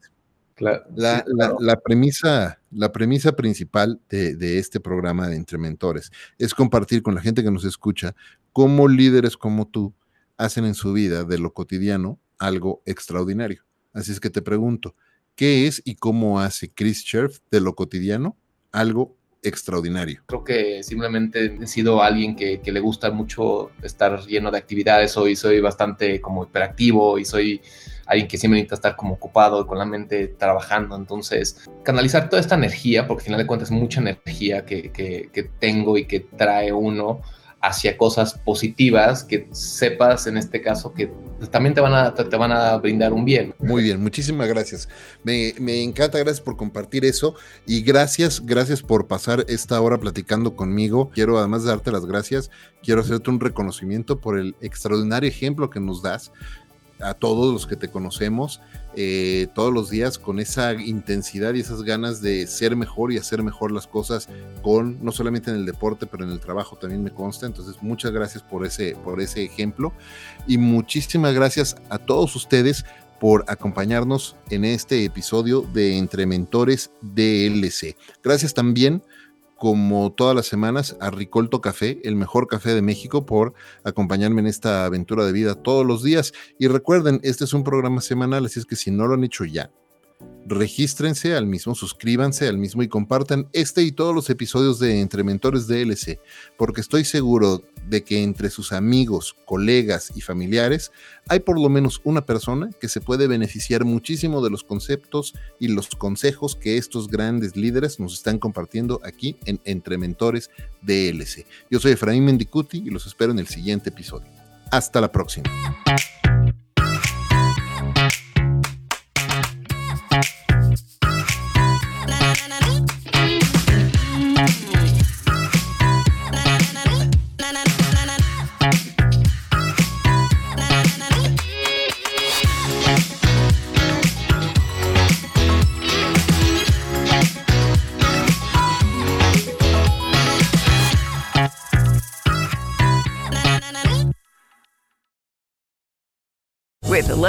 Speaker 1: la, premisa, la premisa principal de, este programa de Entre Mentores es compartir con la gente que nos escucha cómo líderes como tú hacen en su vida de lo cotidiano algo extraordinario. Así es que te pregunto, ¿qué es y cómo hace Chris Scherf de lo cotidiano algo extraordinario.
Speaker 2: Creo que simplemente he sido alguien que, le gusta mucho estar lleno de actividades. Hoy soy bastante como hiperactivo y soy alguien que siempre necesita estar como ocupado con la mente trabajando. Entonces, canalizar toda esta energía, porque al final de cuentas es mucha energía que, que tengo y que trae uno hacia cosas positivas que sepas en este caso que también te van a, te van a brindar un bien.
Speaker 1: Muy bien, muchísimas gracias. Me, encanta, gracias por compartir eso y gracias, gracias por pasar esta hora platicando conmigo. Quiero además darte las gracias, quiero hacerte un reconocimiento por el extraordinario ejemplo que nos das a todos los que te conocemos eh, todos los días con esa intensidad y esas ganas de ser mejor y hacer mejor las cosas con no solamente en el deporte pero en el trabajo también me consta entonces muchas gracias por ese por ese ejemplo y muchísimas gracias a todos ustedes por acompañarnos en este episodio de Entre Mentores DLC. Gracias también como todas las semanas, a Ricolto Café, el mejor café de México, por acompañarme en esta aventura de vida todos los días. Y recuerden, este es un programa semanal, así es que si no lo han hecho ya, regístrense al mismo, suscríbanse al mismo y compartan este y todos los episodios de Entre Mentores DLC, porque estoy seguro de que entre sus amigos, colegas y familiares hay por lo menos una persona que se puede beneficiar muchísimo de los conceptos y los consejos que estos grandes líderes nos están compartiendo aquí en Entre Mentores DLC. Yo soy Efraín Mendicuti y los espero en el siguiente episodio. Hasta la próxima.